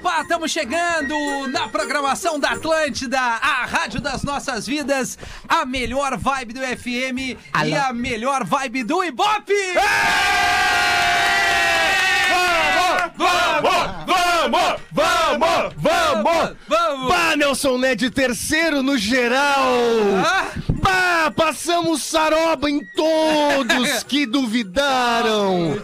Opa, estamos chegando na programação da Atlântida, a rádio das nossas vidas, a melhor vibe do FM e a melhor vibe do Ibope! Vamos, vamos, vamos, vamos! Vamos! Bah, Nelson Ned, terceiro no geral! Ah, Passamos saroba em todos que duvidaram!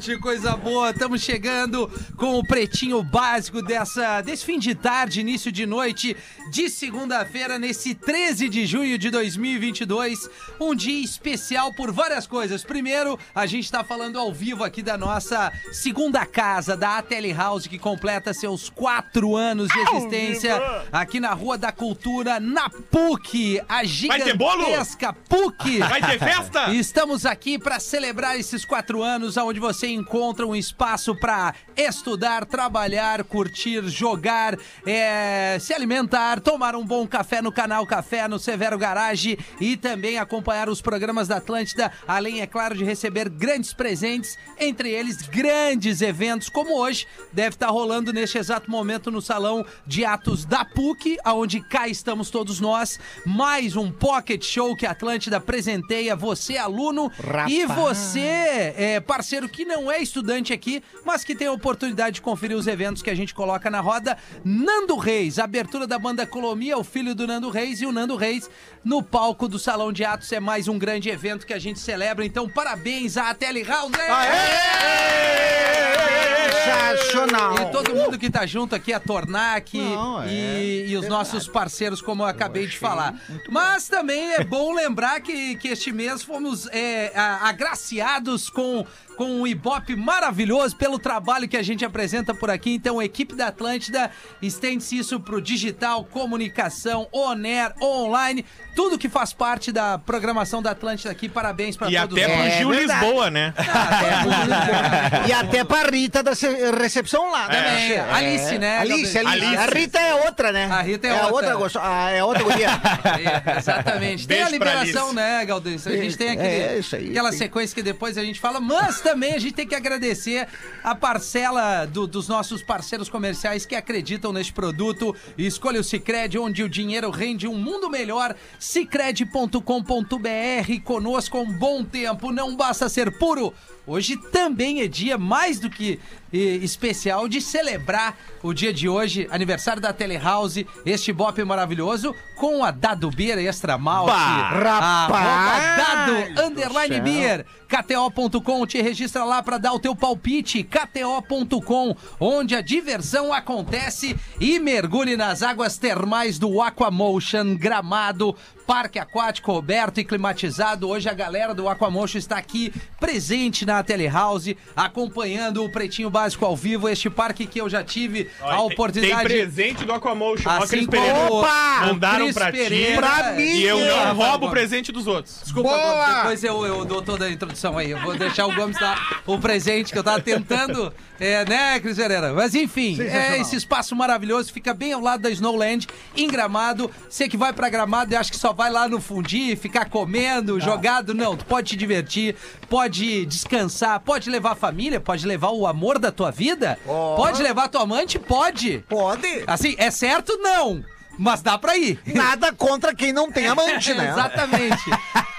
Que coisa boa. Estamos chegando com o pretinho básico dessa, desse fim de tarde, início de noite de segunda-feira, nesse 13 de junho de 2022. Um dia especial por várias coisas. Primeiro, a gente está falando ao vivo aqui da nossa segunda casa, da Ateli House, que completa seus quatro anos de existência aqui na Rua da Cultura, na PUC, a? Gigantesca PUC. Vai ter festa? E Estamos aqui para celebrar esses quatro anos, onde você encontra um espaço para estudar, trabalhar, curtir, jogar, é, se alimentar, tomar um bom café no canal Café, no Severo Garage e também acompanhar os programas da Atlântida, além, é claro, de receber grandes presentes, entre eles grandes eventos, como hoje deve estar rolando neste exato momento no Salão de Atos da PUC, aonde cá estamos todos nós, mais um pocket show que a Atlântida presenteia você, aluno, e você, é, parceiro que não é estudante aqui, mas que tem a oportunidade de conferir os eventos que a gente coloca na roda. Nando Reis, abertura da banda Colomia, o filho do Nando Reis, e o Nando Reis no palco do Salão de Atos. É mais um grande evento que a gente celebra. Então, parabéns à Tele House! Sensacional. E todo mundo que tá junto aqui, a Tornac Não, é. e, e os nossos parceiros, como eu acabei de falar. Mas também é bom lembrar que, que este mês fomos é, agraciados com, com um Ibope maravilhoso pelo trabalho que a gente apresenta por aqui. Então, a equipe da Atlântida estende-se isso pro digital, comunicação, on-air, online, tudo que faz parte da programação da Atlântida aqui. Parabéns pra E todos até pro. É Gil verdade. Lisboa, né? E até pra Rita da ce- recepção lá, né? Também, bicho? Alice, né, Alice, Gabriel? Alice. A Rita é outra, né? A Rita é a outra. outra. ah, é outra guria. É, exatamente. Tem a Beijo liberação, Alice. né, Galdêncio? A gente tem aquele, É, isso aí. aquela Tem- sequência que depois a gente fala, mas também a gente tem que agradecer a parcela do- dos nossos parceiros comerciais que acreditam neste produto. Escolha o Cicred, onde o dinheiro rende um mundo melhor. Cicred.com.br conosco um bom tempo. Não basta ser puro. Hoje também é dia mais do que especial de celebrar o dia de hoje, aniversário da Telehouse, este bope maravilhoso, com a Dado Beer Extra Malte. Arroba Dado do Underline. Beer. KTO.com, te registra lá pra dar o teu palpite. KTO.com, onde a diversão acontece e mergulhe nas águas termais do Aquamotion Gramado. Parque aquático coberto e climatizado. Hoje a galera do Aquamotion está aqui presente na Telehouse, acompanhando o Pretinho Básico ao vivo. Este parque que eu já tive a Tem- oportunidade. Tem presente do Aquamotion. Assim como. Opa! Mandaram Cris pra ti. Pra mim. E eu não roubo o presente dos outros. Desculpa, Boa! Gomes, depois eu, eu dou toda a introdução aí. Eu vou deixar o Gomes dar o presente que eu tava tentando, é, né, Cris Pereira? Mas enfim, é esse espaço maravilhoso, fica bem ao lado da Snowland, em Gramado. Você que vai pra Gramado e acha que só vai lá no fundir, ficar comendo, jogado, não. Tu pode te divertir, pode descansar, pode levar a família, pode levar o amor da tua vida, pode levar tua amante, pode. Pode. Assim, é certo? Não. Mas dá pra ir. Nada contra quem não tem amante, né? Exatamente.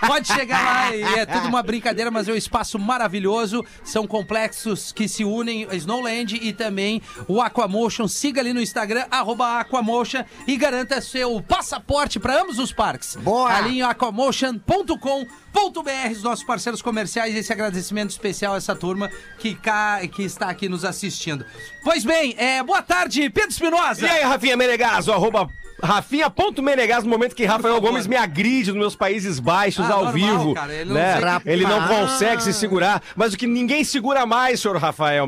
Pode chegar lá e é tudo uma brincadeira, mas é um espaço maravilhoso. São complexos que se unem, Snowland e também o Aquamotion. Siga ali no Instagram, arroba Aquamotion e garanta seu passaporte para ambos os parques. Boa! Ali em aquamotion.com.br, os nossos parceiros comerciais, esse agradecimento especial a essa turma que, cá, que está aqui nos assistindo. Pois bem, é, boa tarde, Pedro Espinosa. E aí, Rafinha Menegaso, arroba Rafinha.menegas, no momento que Rafael. Gomes me agride nos meus Países Baixos Ah, ao normal, vivo. cara, ele não né? que- Ele não consegue se segurar. Mas o que ninguém segura mais, senhor Rafael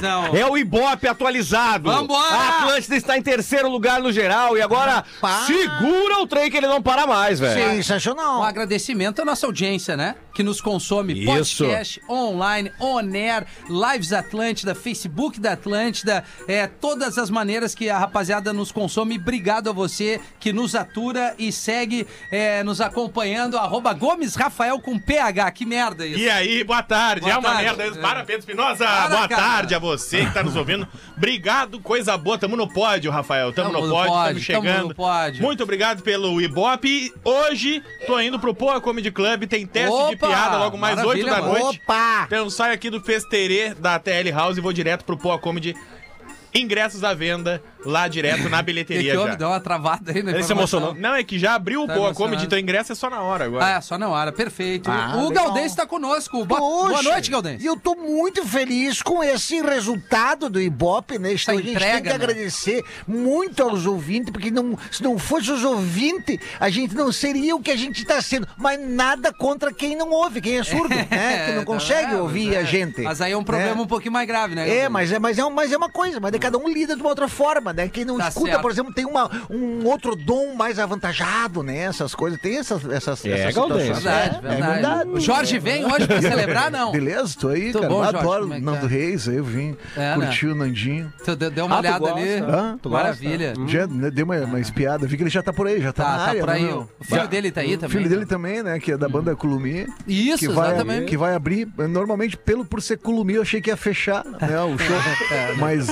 não. é o Ibope atualizado. Vambora! A Atlântida está em terceiro lugar no geral e agora Rapaz. segura o trem que ele não para mais, velho. Um Sensacional. agradecimento à nossa audiência, né? Que nos consome Isso. podcast, online, on air, lives Atlântida, Facebook da Atlântida, é, todas as maneiras que a rapaziada nos consome. Obrigado a você que nos atura e segue é, nos acompanhando. Arroba Gomes Rafael com PH. Que merda isso. E aí, boa tarde. Boa é uma tarde. merda isso. Para, Pedro Espinosa. Boa cara. tarde a você que tá nos ouvindo. Obrigado, coisa boa. Tamo no pódio, Rafael. Tamo, Tamo no pódio, pódio, tamo tamo chegando. no pódio. Muito obrigado pelo Ibope. Hoje tô indo pro Poa Comedy Club. Tem teste de Opa, piada logo mais maravilha, 8 da mano. noite. Opa! Então eu saio aqui do Festerê da TL House e vou direto pro Poa Comedy. Ingressos à venda lá direto na Que, bilheteria que já. houve? Deu uma travada aí na Ele se emocionou. Não, é que já abriu o Tá Poa emocionado. Comedy, então ingresso é só na hora agora. Ah, só na hora, perfeito. Ah, o legal. Galdês está conosco. Boa, boa noite, Galdês. E eu tô muito feliz com esse resultado do Ibope, né? Então, a gente entrega, tem que né? agradecer muito aos ouvintes, porque não, se não fosse os ouvintes, a gente não seria o que a gente tá sendo. Mas nada contra quem não ouve, quem é surdo, né? Que não consegue É, ouvir é. a gente. Mas aí é um problema né? um pouquinho mais grave, né? É, mas é, mas, é, mas é uma coisa, mas daí cada um lida de uma outra forma, né? Quem não Tá escuta, certo. por exemplo, tem uma, um outro dom mais avantajado, né? Essas coisas, tem essas, essas, É, essas Galdês. Verdade, É, verdade. é verdade. O Jorge vem hoje pra celebrar, não? Beleza, tô aí, Tô cara. bom, Jorge, adoro como é o Nando tá? Reis, aí eu vim É, curtir o Nandinho. Tu deu, deu uma Ah, olhada gosta? ali. Hã? Tu gosta? Maravilha. Já né, dei uma, uma espiada, vi que ele já tá por aí, já tá, Tá, na tá área. por aí. né, meu? O filho dele tá aí O também. filho dele também, né? Que é da banda Culumi. Isso, que vai, exatamente. Que vai abrir. Normalmente, pelo por ser Culumi, eu achei que ia fechar né, o show. mas,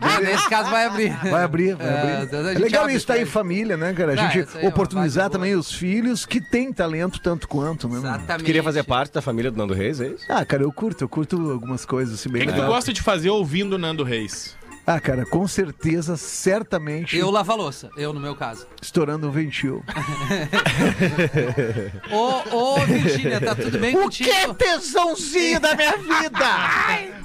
mas Ah, nesse caso vai abrir. Vai abrir, vai É, abrir. É legal abre isso estar em isso aí. família, né, cara? A gente aí é oportunizar também os filhos que têm talento tanto quanto, né? Exatamente. Tu queria fazer parte da família do Nando Reis, é isso? Ah, cara, eu curto, eu curto algumas coisas assim O bem que, que tu gosta de fazer ouvindo Nando Reis? Ah, cara, com certeza, certamente, Eu lavo a louça, eu no meu caso. estourando um ventil. Ô, ô, Virgínia, tá tudo bem O contigo? que tesãozinho da minha vida!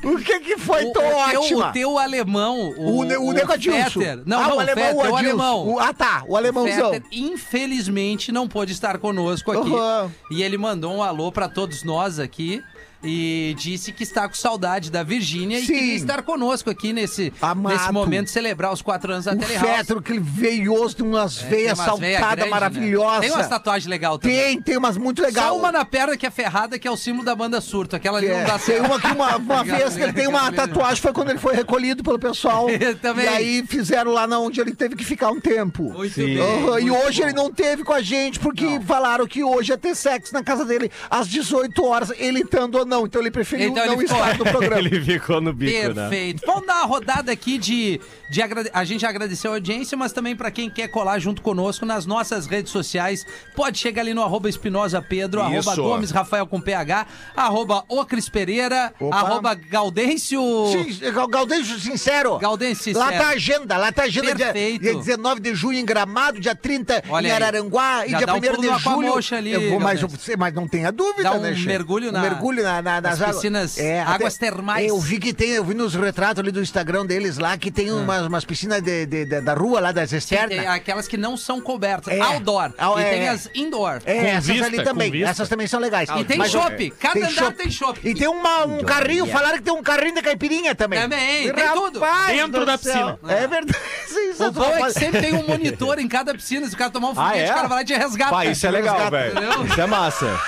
O que que foi O, tão o teu, ótima? o teu alemão, o, O, ne- o Adilson. Fetter- Não, ah, não, o alemão, Fetter, o o Adilson. alemão. O- ah, tá, o alemãozão. Fetter, infelizmente, não pôde estar conosco aqui. Aham. E ele mandou um alô pra todos nós aqui. E disse que está com saudade da Virgínia e Sim. queria estar conosco aqui nesse, Amado. nesse momento, celebrar os quatro anos da O Telehouse. Fetter, aquele veioso, tem umas É, tem veias umas veias saltadas grandes, maravilhosas. Né? Tem umas tatuagens legais também. Tem, tem umas muito legais. Só uma na perna que é ferrada, que é o símbolo da banda surto. Aquela ali É, não dá tem certo. uma que uma, uma vez que ele tem uma tatuagem, foi quando ele foi recolhido pelo pessoal. Também. E aí fizeram lá na onde ele teve que ficar um tempo. Muito Sim. bem. E hoje bom. ele não teve com a gente, porque falaram que hoje ia ter sexo na casa dele às 18 horas, ele estando não. Então ele preferiu Então não ele ficou. estar no programa. Ele ficou no bico, né? Perfeito. Vamos dar uma rodada aqui de. de agrade- A gente agradeceu a audiência, mas também pra quem quer colar junto conosco nas nossas redes sociais, pode chegar ali no arroba Espinosa Pedro, arroba. Gomes Rafael com PH, arroba O Cris Pereira, Opa. arroba Gaudêncio. Sim, Gaudêncio Sincero. Gaudêncio Lá Sincero. tá a agenda, lá tá a agenda dia, Perfeito. dia 19 de junho em Gramado, dia 30 Olha em aí. Araranguá e Já dia dá um 1 pulo de julho. Ali, eu vou, mas, mas não tenha dúvida, Dá um né, mergulho na- um mergulho na, na- nas águas- piscinas- É, águas até- termais. Eu vi que tem, eu vi nos retratos ali do Instagram deles lá que tem umas, umas piscinas de, de- de- da rua lá das Tem externas. aquelas que não são cobertas, É. outdoor. Ah, e é, tem é. as indoor. É, Com essas vista, ali também. Essas também são legais. E tem chopp. Cada tem andar chopp. tem chopp. E tem uma- um carrinho, falaram que tem um carrinho de caipirinha também. Também, tem Rapaz tudo. Dentro do da piscina. É verdade. Sim, O bom é que sempre tem um monitor em cada piscina. Se o cara tomar um Ah, foguete, é? o cara vai lá e te resgata. Pá, isso é legal, velho. entendeu? Isso é massa.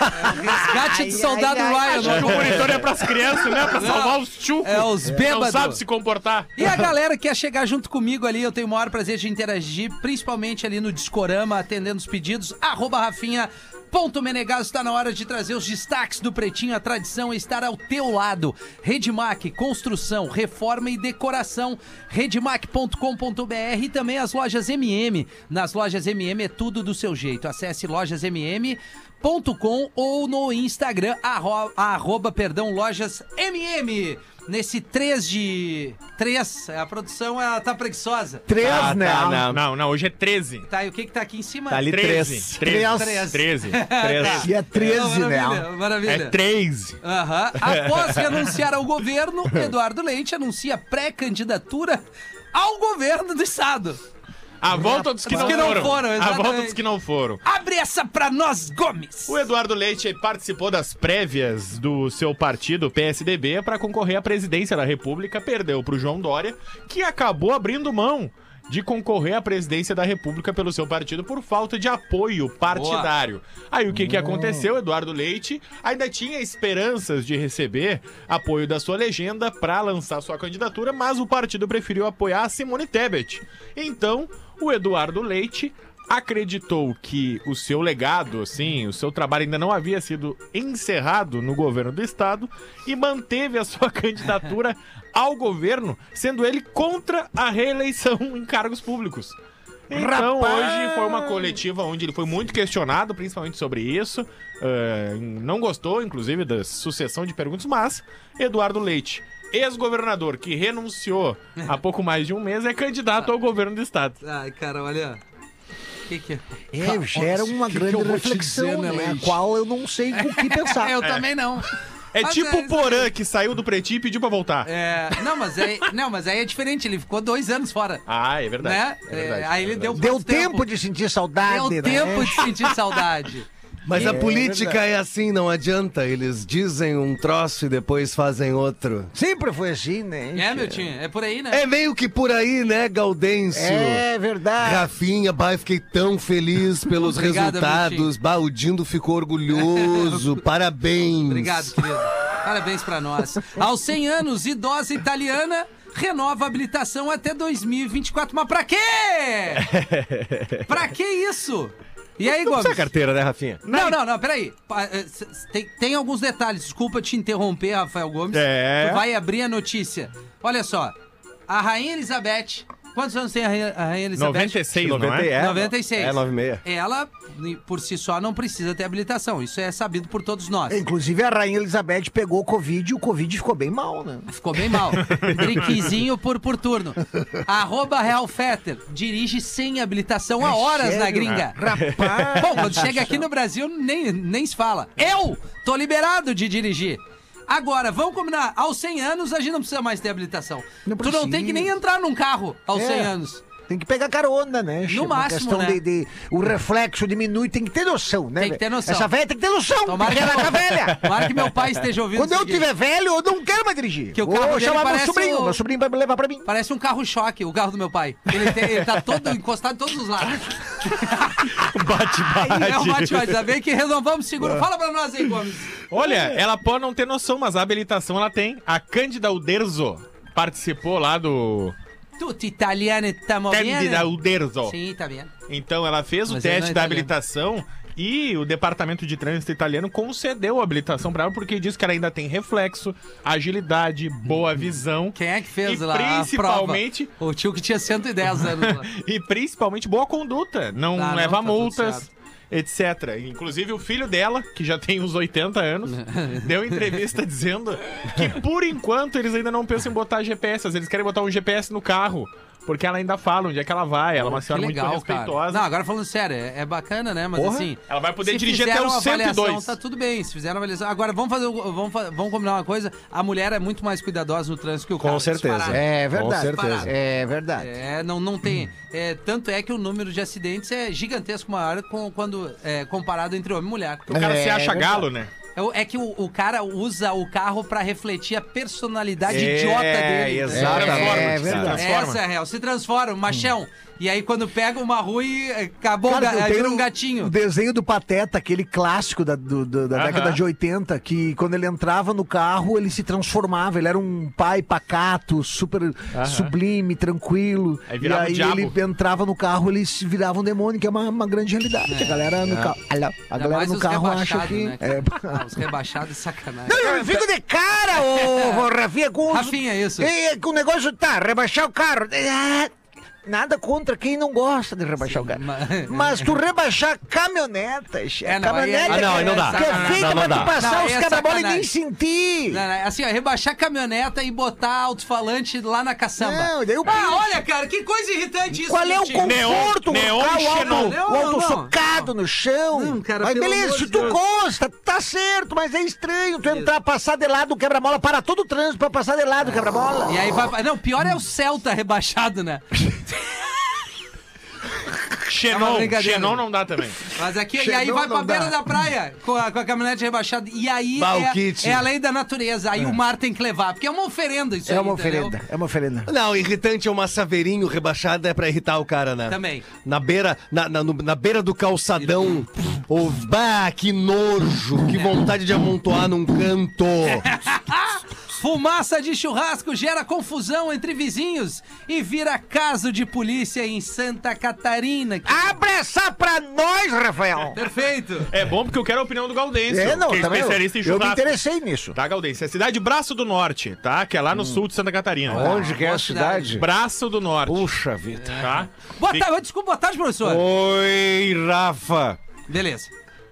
Resgate de Ai, soldado ai, Ryan. Que o monitor é pras crianças, né? Pra salvar os churros. É, os Não bêbados. sabe se comportar. E a galera que quer chegar junto comigo ali, eu tenho o maior prazer de interagir, principalmente ali no Discorama, atendendo os pedidos. Arroba Rafinha. Ponto Menegaso está na hora de trazer os destaques do Pretinho. A tradição é estar ao teu lado. Redmac, construção, reforma e decoração. Redmac.com.br e também as lojas MM. Nas lojas MM é tudo do seu jeito. Acesse lojasmm.com ou no Instagram, arro- arroba, perdão, lojas MM. Nesse 3 de... 3, a produção ela tá preguiçosa. Três, Ah, né? tá, não. Não, não, hoje é 13. Tá, e o que que tá aqui em cima? Tá ali 13. 3. 13. Três. 13. Três. E é 13, né? maravilha, Maravilha. É 13. Aham. Após renunciar ao governo, Eduardo Leite anuncia pré-candidatura ao governo do estado. A volta dos que, Dos não, que não foram. foram, A volta dos que não foram. Abre essa pra nós, Gomes! O Eduardo Leite participou das prévias do seu partido, PSDB, para concorrer à presidência da República, perdeu para o João Dória, que acabou abrindo mão de concorrer à presidência da República pelo seu partido por falta de apoio partidário. Aí o que, que aconteceu? Eduardo Leite ainda tinha esperanças de receber apoio da sua legenda para lançar sua candidatura, mas o partido preferiu apoiar a Simone Tebet. Então, o Eduardo Leite acreditou que o seu legado, assim, o seu trabalho ainda não havia sido encerrado no governo do estado e manteve a sua candidatura ao governo, sendo ele contra a reeleição em cargos públicos. Então, hoje foi uma coletiva onde ele foi muito questionado, principalmente sobre isso. eh, não gostou, inclusive, da sucessão de perguntas, mas Eduardo Leite, ex-governador que renunciou há pouco mais de um mês, é candidato ao governo do estado. Ai, cara, olha. Que que é? É, gera uma que grande reflexão, dizer, né, né? A qual eu não sei o que pensar. Eu também não. É Mas tipo é o. Porã que saiu do Pretinho e pediu pra voltar. É, não, mas aí, não, mas aí é diferente. Ele ficou dois anos fora. Ah, é verdade. né? É verdade, É, aí é ele deu verdade. Deu quanto tempo de sentir saudade, Deu né? tempo de sentir saudade. Mas a É política verdade. é assim, não adianta. Eles dizem um troço e depois fazem outro. Sempre foi assim, né? É, meu tio, é por aí, né? É meio que por aí, né, Gaudêncio? É verdade. Rafinha, bah, eu fiquei tão feliz pelos Obrigado, resultados. Bah, o Dindo ficou orgulhoso. Parabéns. Obrigado, querido. Parabéns pra nós. Aos 100 anos, idosa italiana renova a habilitação até 2024. Mas pra quê? pra que isso? E aí, Não Gomes? precisa carteira, né, Rafinha? Não, não, não, peraí. Eh, Tem, tem alguns detalhes. Desculpa te interromper, Rafael Gomes. É. Tu vai abrir a notícia. Olha só. A Rainha Elizabeth. Quantos anos tem a Rainha, a Rainha Elizabeth? 96, não 90 é? é? 96. É, 96. Ela, por si só, não precisa ter habilitação. Isso é sabido por todos nós. Inclusive, a Rainha Elizabeth pegou Covid e o Covid ficou bem mal, né? Ficou bem mal. Driquezinho por, por turno. Arroba Real Fetter. Dirige sem habilitação há horas na sério? gringa. Rapaz. Bom, quando chega aqui no Brasil, nem, nem se fala. Eu tô liberado de dirigir. Agora, vamos combinar. Aos 100 anos, a gente não precisa mais ter habilitação. Não tu não tem que nem entrar num carro aos É. 100 anos. Tem que pegar carona, né? Uma máximo, questão né? de, de- O reflexo diminui, tem que ter noção, né? Tem que ter noção. Essa velha tem que ter noção. Tomara que, ela tá velha. Tomara que meu pai esteja ouvindo Quando eu tiver velho, eu não quero mais dirigir. Que o Vou carro dele chamar meu sobrinho. o- Meu sobrinho vai me levar pra mim. Parece um carro-choque, o carro do meu pai. Ele, tem- ele tá todo encostado em todos os lados. Bate-bate. É o bate Ainda bem que renovamos o seguro. Fala pra nós aí, Gomes. Olha, ela pode não ter noção, mas a habilitação ela tem. A Cândida Uderzo participou lá do Tutti italiano estamos Cândida bem? Uderzo. Sim, tá bem. Então ela fez o Mas ele não teste é da italiano. habilitação e o departamento de trânsito italiano concedeu a habilitação pra ela porque diz que ela ainda tem reflexo, agilidade, boa visão. Quem é que fez E lá principalmente- a prova? O tio que tinha 110 anos lá. E principalmente boa conduta, não Ah, não, leva tá tudo multas, certo. Etc. Inclusive o filho dela, que já tem uns 80 anos, deu entrevista dizendo que por enquanto eles ainda não pensam em botar GPS, eles querem botar um GPS no carro. Porque ela ainda fala onde é que ela vai, ela é uma senhora legal, muito cara. respeitosa. Não, agora falando sério, é, é bacana, né? Mas Porra. assim... Ela vai poder dirigir até avaliação, 102. Tá tudo bem, se fizeram a avaliação. Agora, vamos fazer, o- vamos, vamos combinar uma coisa. A mulher é muito mais cuidadosa no trânsito que o Com cara. certeza. disparado. É verdade. Com certeza. É verdade. É, não, não tem. É, tanto é que o número de acidentes é gigantesco maior com, quando é, comparado entre homem e mulher. O cara É, se acha é galo, né? É, é que o, o cara usa o carro pra refletir a personalidade É, idiota dele. exatamente. É se verdade. transforma. Essa é a real. Se transforma, machão. E aí, quando pega uma e eh, acabou, Cara, ga- vira um gatinho. O desenho do Pateta, aquele clássico da, do- do- da Aham. década de 80, que quando ele entrava no carro, ele se transformava. Ele era um pai pacato, super sublime, tranquilo. Aí e aí diabo. ele entrava no carro, ele se virava um demônio, que é uma, uma grande realidade. A galera no carro. A É. Galera no os carro acha que. né, é, Ah, os rebaixados é sacanagem. Não, eu fico de cara, ô, ô Rafinha, com os- Rafinha, isso. É, com o negócio tá, rebaixar o carro. Ah, Nada contra quem não gosta de rebaixar o carro. mas- Mas tu rebaixar caminhonetas. É, não, aí é- caminhonete Ah, não, aí não dá. Que é feita Não, não pra tu dá. passar Não, os é quebra-bola e nem sentir. Não, não, Assim, ó, rebaixar a caminhoneta e botar alto-falante lá na caçamba. Não, daí o Ah, olha, cara, que coisa irritante isso. Qual é o conforto? Neon- colocar neon o xenon. auto, Não, o não, auto não. socado no chão. Não, cara, mas beleza, se tu Deus. gosta, tá certo, mas é estranho tu entrar, passar de lado o quebra-mola, para todo o trânsito pra passar de lado o quebra-mola. E aí vai. Não, pior é o Celta rebaixado, né? Xenon, brincadeira. Xenon não dá também. Mas aqui, e aí Xenon vai pra não beira dá. da praia com a, com a caminhonete rebaixada. E aí é, é a lei da natureza. Aí o mar tem que levar, porque é uma oferenda isso É aí, uma entendeu? oferenda, é uma oferenda. Não, irritante é uma saveirinho rebaixada é pra irritar o cara, né? Também. Na beira, na, na, no- na beira do calçadão. Ô, bah, que nojo, que vontade de amontoar num canto. Fumaça de churrasco gera confusão entre vizinhos e vira caso de polícia em Santa Catarina. Que- Abre essa pra nós, Rafael! Perfeito. É bom porque eu quero a opinião do Gaudêncio, É, não, que é também eu, especialista em eu me churrasco. interessei nisso. Tá, Gaudêncio? É a cidade Braço do Norte, tá? Que é lá no sul de Santa Catarina. Onde que é a cidade. cidade? Braço do Norte, Puxa vida. tá? Boa tarde, desculpa, boa tarde, professor. Oi, Rafa. Beleza.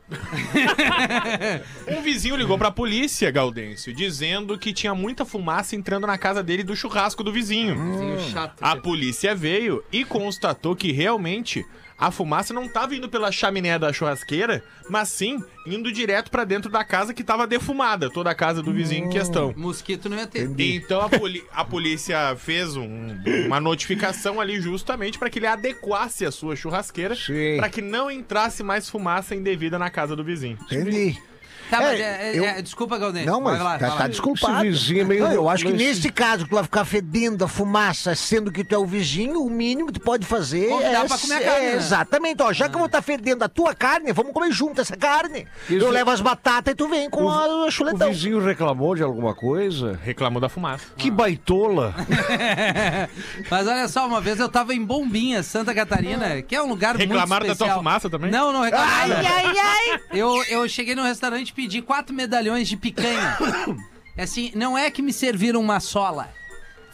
Um vizinho ligou pra polícia, Gaudêncio, dizendo que tinha muita fumaça entrando na casa dele do churrasco do vizinho. Vizinho chato. A polícia veio e constatou que realmente a fumaça não estava indo pela chaminé da churrasqueira, mas sim indo direto pra dentro da casa que estava defumada, toda a casa do vizinho em questão. Mosquito não ia ter. Então a, poli- a polícia fez um- uma notificação ali justamente para que ele adequasse a sua churrasqueira para que não entrasse mais fumaça indevida na casa do vizinho. Entendi. Tá, mas É, é, é, eu- é, desculpa, Galdêncio. Não, mas Vai lá, tá, vai tá lá. desculpado. Esse é meio- Não, eu acho que nesse caso que tu vai ficar fedendo a fumaça, sendo que tu é o vizinho, o mínimo que tu pode fazer Convidar é, pra comer a é, carne, né? Exatamente, ó, já que eu vou estar fedendo a tua carne, vamos comer junto essa carne. Isso- Eu levo as batatas e tu vem com a O chuletão. vizinho reclamou de alguma coisa? Reclamou da fumaça. Que baitola. Mas olha só, uma vez eu tava em Bombinha, Santa Catarina, que é um lugar Reclamaram muito da tua especial. fumaça também? Não, não reclamaram. Ai, ai, ai! Eu, eu cheguei no restaurante pedi quatro medalhões de picanha. Assim, não é que me serviram uma sola.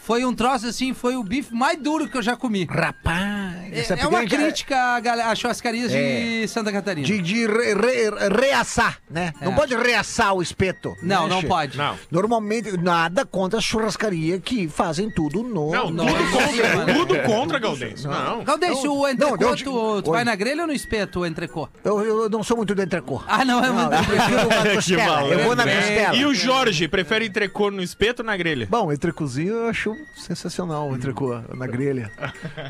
Foi um troço assim, foi o bife mais duro que eu já comi. Rapaz, É, essa é uma crítica à gal- às churrascarias de Santa Catarina. De, de re- re- reaçar, né? Não É. pode reaçar o espeto. Não, né, não che? pode. Não. Normalmente, nada contra a churrascaria que fazem tudo no. Não, Não, tudo não, contra. não. Tudo contra, Gaudêncio. Não. Galdêncio, o Não, entrecô, não, eu tu, tu vai na grelha ou no espeto, o entrecô? Eu, eu não sou muito do entrecô. Ah, não, é Não, muito... eu prefiro uma costela. malandro. Eu vou na É. costela. E o Jorge, prefere entrecô no espeto ou na grelha? Bom, entrecôzinho eu acho sensacional, o entrecô na grelha.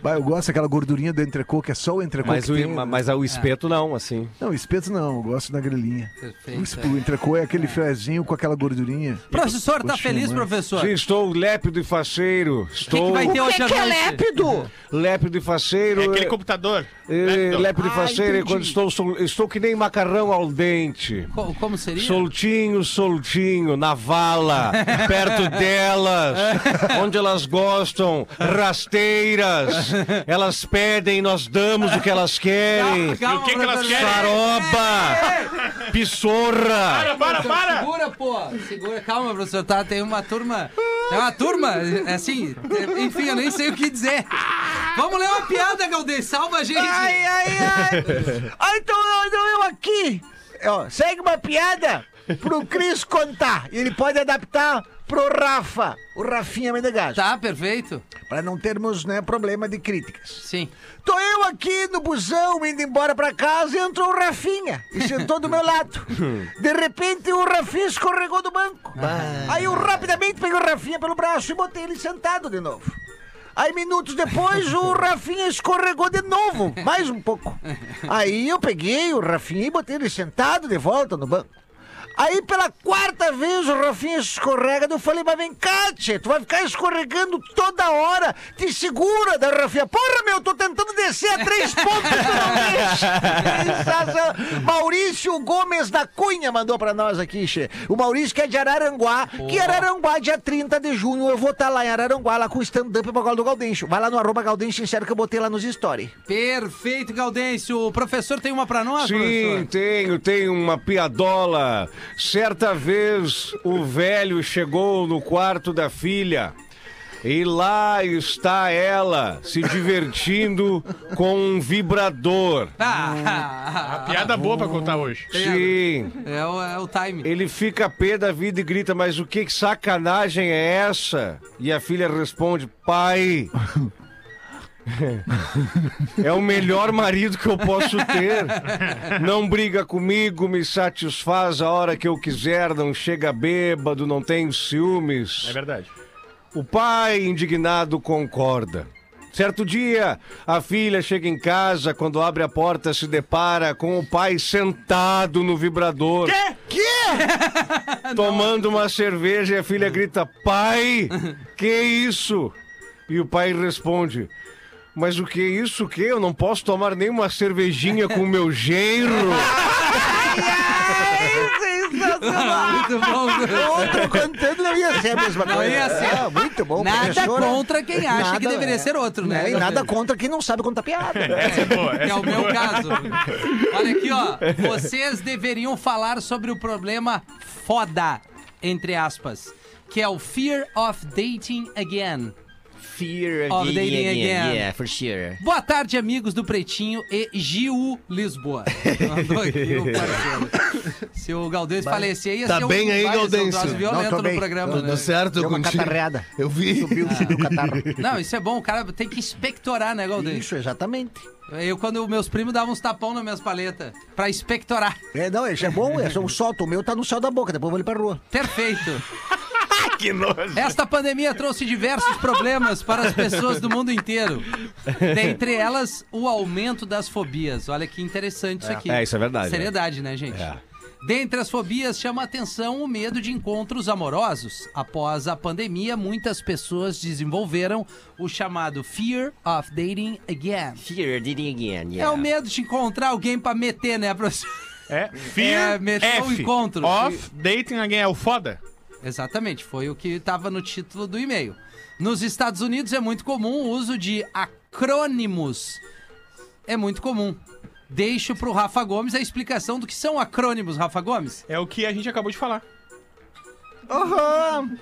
Bah, eu gosto daquela gordurinha do entrecô, que é só o entrecô Mas que o, tem. ma- mas o espeto não, assim. Não, espeto não, eu gosto da grelhinha. Perfeito, O, o entrecô é aquele filezinho com aquela gordurinha. Professor, tá feliz, professor? Sim, estou lépido e faceiro. O que, que Estou vai ter O hoje que, que é lépido? lépido e faceiro. É aquele é- computador. é, lépido e Ah, faceiro é entendi. quando estou, sol- estou que nem macarrão ao dente. Co- Como seria? Soltinho, soltinho, na vala, perto delas, onde elas gostam, rasteiras. Elas pedem, nós damos o que elas querem. Calma, E o que que elas querem? Saroba, pissorra. Para, para! Segura, pô. Segura, calma, professor. Tá, tem uma turma. Tem uma turma, é assim. é, Enfim, eu nem sei o que dizer. Vamos ler uma piada, Galdês. Salva a gente. Ai, ai, ai. Ah, então, então eu aqui. Ó, segue uma piada pro Cris contar. E ele pode adaptar pro Rafa, o Rafinha Menegaso. Tá, perfeito. Pra não termos, né, problema de críticas. Sim. Tô eu aqui no busão, indo embora pra casa, e entrou o Rafinha e sentou do meu lado. De repente, o Rafinha escorregou do banco. Aí eu rapidamente peguei o Rafinha pelo braço e botei ele sentado de novo. Aí, minutos depois, o Rafinha escorregou de novo, mais um pouco. Aí eu peguei o Rafinha e botei ele sentado de volta no banco. Aí, pela quarta vez, o Rafinha escorrega. Eu falei, mas vem cá, tchê, tu vai ficar escorregando toda hora. Te segura, da Rafinha. Porra, meu, tô tentando descer a três pontos. Maurício Gomes da Cunha mandou pra nós aqui, tchê. O Maurício que é de Araranguá, que Araranguá, dia 30 de junho, eu vou estar lá em Araranguá, lá com o stand-up pra do Gaudêncio. Vai lá no arroba Gaudêncio Sincero que eu botei lá nos stories. Perfeito, Gaudêncio. O professor tem uma pra nós, Sim, professor? tenho, tenho uma piadola. Certa vez o velho chegou no quarto da filha. E lá está ela se divertindo com um vibrador. Ah, Piada boa pra contar hoje. Sim. é, o, é o time. Ele fica pé da vida e grita: Mas o que sacanagem é essa? E a filha responde: Pai. É o melhor marido que eu posso ter. Não briga comigo, me satisfaz a hora que eu quiser, não chega bêbado, não tem ciúmes. É verdade. O pai, indignado, concorda. Certo dia, a filha chega em casa, quando abre a porta, se depara com o pai sentado no vibrador. Quê? Tomando uma cerveja e a filha grita: Pai, que isso? E o pai responde: Mas o que é isso? O que? Eu não posso tomar nem uma cervejinha com o meu genro. Muito bom. Outro cantando não ia ser a mesma Não coisa. ia ser. É, muito bom, Nada professora. contra quem acha Nada, que deveria é. ser outro, né? E nada contra quem não sabe contar piada. Essa é boa. Que é Essa o meu caso. Olha aqui, ó. Vocês deveriam falar sobre o problema foda, entre aspas, que é o fear of dating again. Fear Of dating again. Yeah, for sure. Boa tarde, amigos do Pretinho e Gil Lisboa. Mandou aqui o parceiro. Se o Galdêncio falecer, ia Tá ser um, bem aí, vai ser um Gaudêncio? troço Não, violento tô no bem. programa, Tudo né? certo Deu uma contigo? catarreada. Eu vi. Subiu o catarro. Não, isso é bom, o cara tem que expectorar, né, Galdêncio? Isso, exatamente. Eu, quando meus primos davam uns tapão nas minhas paletas, pra expectorar. É, não, isso é bom, é só um solto. O meu tá no céu da boca, depois eu vou ali pra rua. Perfeito. que nojo. Esta pandemia trouxe diversos problemas para as pessoas do mundo inteiro. Dentre elas, o aumento das fobias. Olha que interessante isso aqui. É, isso é verdade, Seriedade, né, gente? É. Dentre as fobias, chama a atenção o medo de encontros amorosos. Após a pandemia, muitas pessoas desenvolveram o chamado Fear of Dating Again. Fear dating again, É yeah. o medo de encontrar alguém pra meter, né, professor? É, fear É, meter um F, encontro. Off, dating again é o foda? Exatamente, foi o que estava no título do e-mail. Nos Estados Unidos é muito comum o uso de acrônimos. É muito comum. Deixo pro Rafa Gomes a explicação do que são acrônimos, Rafa Gomes. É o que a gente acabou de falar. Aham.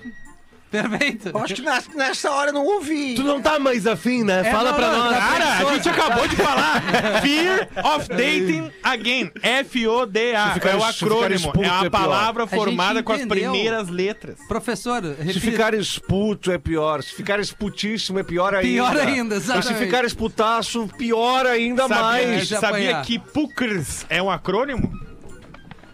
Perfeito. Eu Acho que nessa, nessa hora eu não ouvi. Tu não tá mais afim, né? É, Fala não, pra não, nós. tá Cara, a gente acabou de falar. Fear of dating again. F-O-D-A. Ficar- É o se ficar acrônimo. expulso É é a pior. palavra gente formada com as entendeu. primeiras letras. Professor, Se repita. ficar esputo é pior. Se ficar esputíssimo é pior ainda. Pior ainda, E se exatamente. ficar esputaço, pior ainda Sabia, mais. de sabia apanhar. que PUCRS é um acrônimo?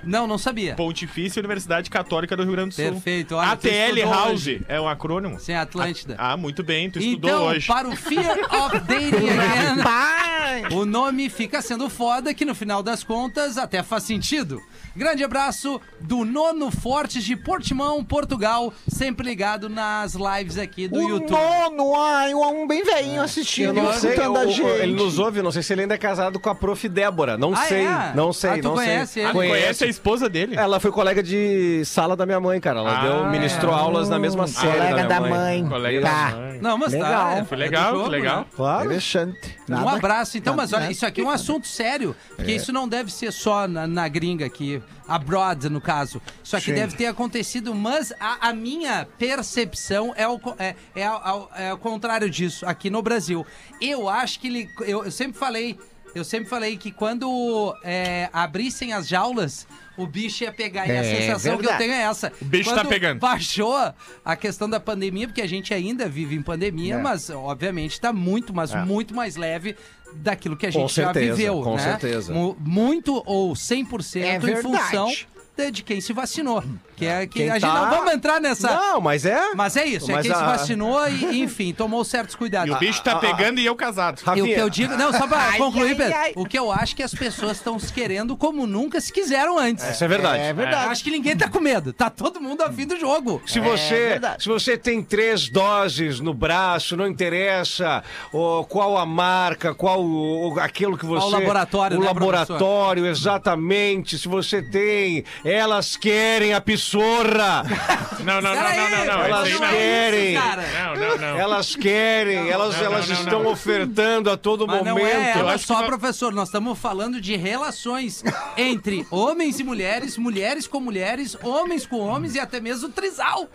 Não, não sabia. Pontifícia Universidade Católica do Rio Grande do Sul. Perfeito, olha, ATL House hoje. é um acrônimo? Sem Atlântida. Ah, muito bem, tu estudou Então, hoje. para o Fear of Dating Again, o nome fica sendo foda, que no final das contas até faz sentido. Grande abraço do Nono Fortes de Portimão, Portugal, sempre ligado nas lives aqui do O YouTube. nono, ai, um bem velhinho assistindo, Eu não sei, escutando a gente. ele nos ouve, não sei se ele ainda é casado com a prof. Débora. Não Ah, sei, é? não sei, Ah, tu não conhece sei. ele? Conhece a esposa dele? Ela foi colega de sala da minha mãe, cara. Ela Ah, deu, ministrou aulas na mesma série Colega da, da minha mãe. Colega Tá. da mãe. Não, mas Legal. tá. é- Foi é legal, jogo, que legal. né? Claro. Interessante. Um Nada- abraço, então, mas olha, nada- isso aqui é um assunto sério, porque isso não deve ser só na, na gringa aqui, abroad, no caso. Isso aqui Sim. deve ter acontecido, mas a, a minha percepção é o, é, é, ao- é o contrário disso, aqui no Brasil. Eu acho que ele. Eu, eu sempre falei. Eu sempre falei que quando é, abrissem as jaulas, o bicho ia pegar. e a É sensação que eu verdade. tenho é essa. O bicho quando tá pegando. Baixou a questão da pandemia, porque a gente ainda vive em pandemia, É. mas obviamente está muito, mas muito mais leve daquilo que a Com gente já certeza, viveu. com né? certeza. Mu- Muito ou 100% É em verdade. função de, de quem se vacinou. Que é que Quem a gente tá- não vamos entrar nessa. Não, mas é. Mas é isso, é Mas quem se a- vacinou e, enfim, tomou certos E cuidados. o bicho tá pegando e eu casado. E o Rafinha, que eu digo, não, só pra Ai, concluir, ai, Pedro, ai. o que eu acho que as pessoas estão se querendo como nunca se quiseram antes. Isso é verdade. É verdade. Acho que ninguém tá com medo, tá todo mundo a fim do jogo. Se você, verdade. se você tem três doses no braço, não interessa ó, qual a marca, qual o, o- aquilo que você. Qual o laboratório, O né, laboratório, exatamente. Se você tem, elas querem a pissorra. Não, não, não, não, não, não. elas querem. isso, cara. Não, não, não. Elas querem, elas, não, elas estão não. ofertando a todo Mas momento. não é ela só, professor. Nós estamos falando de relações entre homens e mulheres, mulheres com mulheres, homens com homens e até mesmo trisal.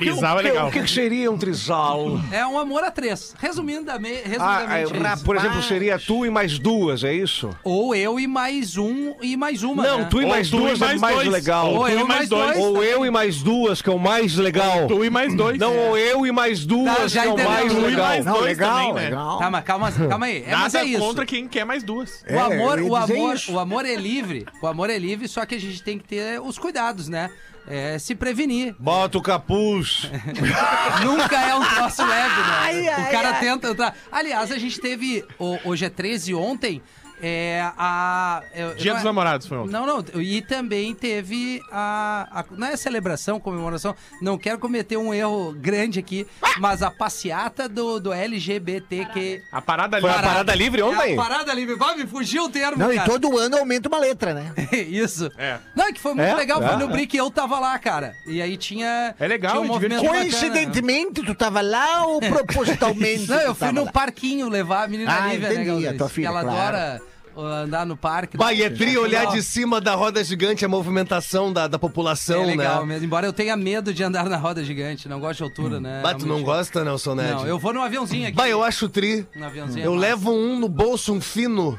Trisal é O que- legal. O que, que seria um trisal? É um amor a três. Resumidamente, Ah, é, por exemplo, seria tu e mais duas, é isso? Ou eu e mais um e mais uma. Não, né? tu e Ou mais tu e duas mais é mais dois. legal. Ou Ou eu e mais mais dois. dois. Ou eu e mais duas, que é o mais legal. Tu e mais dois. Não, ou eu e mais duas, Tá, já que é o mais Tu e legal. mais Não, legal, também, né? legal. Calma, calma, calma aí. É, mas Nada é isso. contra quem quer mais duas. O amor, o amor, o amor é livre. O amor é livre, só que a gente tem que ter os cuidados, né? É se prevenir. Bota o capuz. Nunca é um troço leve, né? Ai, ai, o cara ai. tenta entrar. Aliás, a gente teve. hoje é 13 ontem. É a. é- Dia dos é- namorados foi ontem. Não, não. E também teve a, a- Não é celebração, comemoração. Não quero cometer um erro grande aqui, mas a passeata do, do LGBTQ. A parada Foi ali. a parada livre É ontem? a parada livre. Vai, me fugiu o termo. Não, e cara. todo ano aumenta uma letra, né? Isso. É. Não, é que foi muito É? legal. Foi É, no é. Brick e eu tava lá, cara. E aí tinha. É legal, tinha um é movimento divertido. bacana. Coincidentemente, tu tava lá ou propositalmente? Não, eu fui no lá? parquinho levar a menina Ah, Lívia, né, entendi, Galdês? a tua filha, Ela claro. adora andar no parque. Vai, é tri olhar de cima da roda gigante a movimentação da, da população, É legal né? mesmo, embora eu tenha medo de andar na roda gigante, não gosto de altura, né? Bah, tu não Realmente. gosta, Nelson Ned? Não, eu vou num aviãozinho aqui. Bah, eu acho tri. Um aviãozinho. Eu é levo um no bolso, um fino.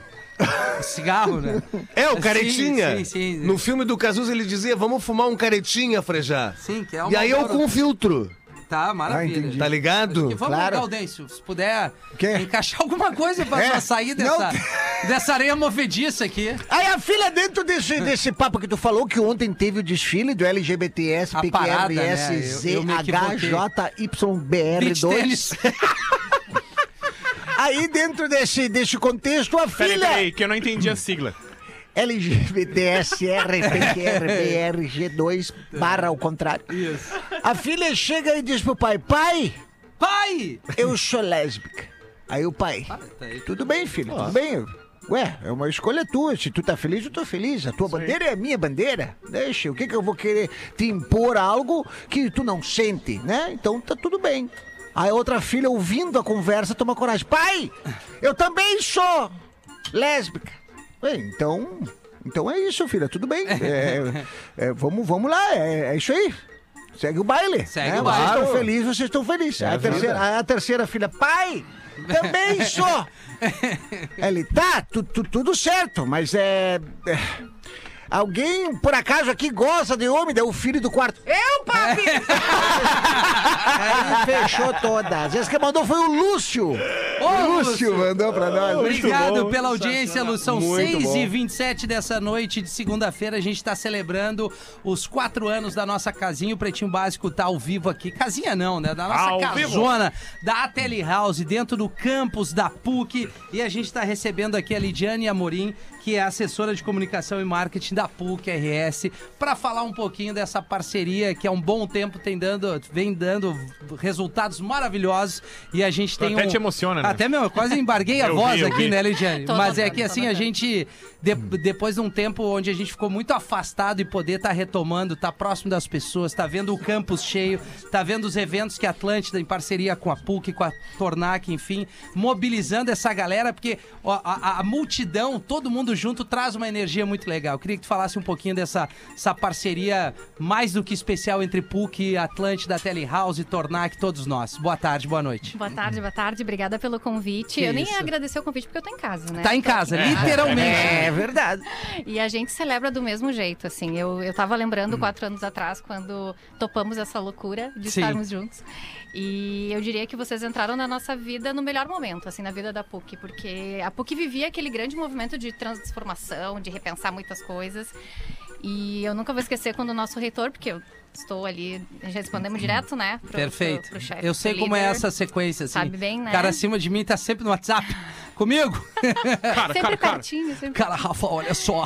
cigarro, né? É, o Sim, caretinha. sim, sim. No filme do Cazuza ele dizia, vamos fumar um caretinha, Frejá. Sim, que é um E aí eu com filtro, Tá, maravilha. Ah, entendi. tá ligado? Que vamos, Claro. Gaudêncio, se puder Quê? encaixar alguma coisa pra, É. sair Não. dessa, dessa areia movediça aqui. Aí a filha, dentro desse, desse papo que tu falou, que ontem teve o desfile do LGBTS, né? PQRS, Eu- eu me equivoquei. Beach ZHJYBR2. tênis. Aí dentro desse, desse contexto, a Peraí, filha peraí, que eu não entendi a sigla. LGBTSRPQRBRG2 barra ao contrário. Isso. A filha chega e diz pro pai, pai, Pai! eu sou lésbica. Aí o pai, tá aí. tudo bem, filho, tudo bem. Ué, é uma escolha tua. Se tu tá feliz, eu tô feliz. A tua bandeira é a minha bandeira. Deixa, o que que eu vou querer te impor algo que tu não sente, né? Então tá tudo bem. Aí a outra filha, ouvindo a conversa, toma coragem. Pai, eu também sou lésbica. Ué, então... Então é isso, filha, tudo bem. É, é, vamos, vamos lá, é, é isso aí. Segue o baile. Segue né? o baile. Vocês estão felizes, vocês estão felizes. Aí a, terceira, a terceira filha, pai, também sou. Ele, tá, tu, tu- tudo certo, mas é, é, Alguém, por acaso, aqui gosta de homem? Daí o filho do quarto. Eu, papi! Aí fechou todas. Esse que mandou foi o Lúcio. Ô, Lúcio mandou pra nós. Obrigado pela audiência, Lu. São Muito 6 bom. e 27 dessa noite de segunda-feira. A gente está celebrando os quatro anos da nossa casinha. O Pretinho Básico tá ao vivo aqui. Casinha não, né? Da nossa Ao vivo. casona, da Tele House, dentro do campus da PUC. E a gente está recebendo aqui a Lidiane Amorim, que é assessora de comunicação e marketing da PUC RS, para falar um pouquinho dessa parceria que há um bom tempo tem dando, vem dando resultados maravilhosos. E a gente tem até um... te emociona, né? Até, meu, eu quase embarguei a Eu voz vi, aqui, vi. né, Lidiane? Tô Mas é que assim, a gente, de- depois de um tempo onde a gente ficou muito afastado e poder estar retomando, tá próximo das pessoas, tá vendo o campus cheio, tá vendo os eventos que a Atlântida, em parceria com a PUC, com a Tornac, enfim, mobilizando essa galera, porque ó, a, a multidão, todo mundo junto, traz uma energia muito legal. Eu queria que tu falasse um pouquinho dessa essa parceria mais do que especial entre PUC, Atlântida, Telehouse, Tornac, todos nós. Boa tarde, boa noite. Boa tarde, boa tarde. Obrigada pelo convite. Que eu nem isso. ia agradecer o convite porque eu tô em casa, né? Tá em Tô casa, aqui. literalmente. É verdade. E a gente celebra do mesmo jeito, assim. Eu, eu tava lembrando quatro anos atrás, quando topamos essa loucura de Sim. estarmos juntos. E eu diria que vocês entraram na nossa vida no melhor momento, assim, na vida da PUC, porque a PUC vivia aquele grande movimento de transformação, de repensar muitas coisas. E eu nunca vou esquecer quando o nosso reitor, porque eu estou ali, respondemos direto, né? pro- Perfeito. pro- pro chefe, eu sei como é líder. essa sequência, assim. Sabe bem, né? O cara acima de mim tá sempre no WhatsApp comigo. Cara, Sempre cara, cara. pertinho, sempre Cara, Rafa, olha só.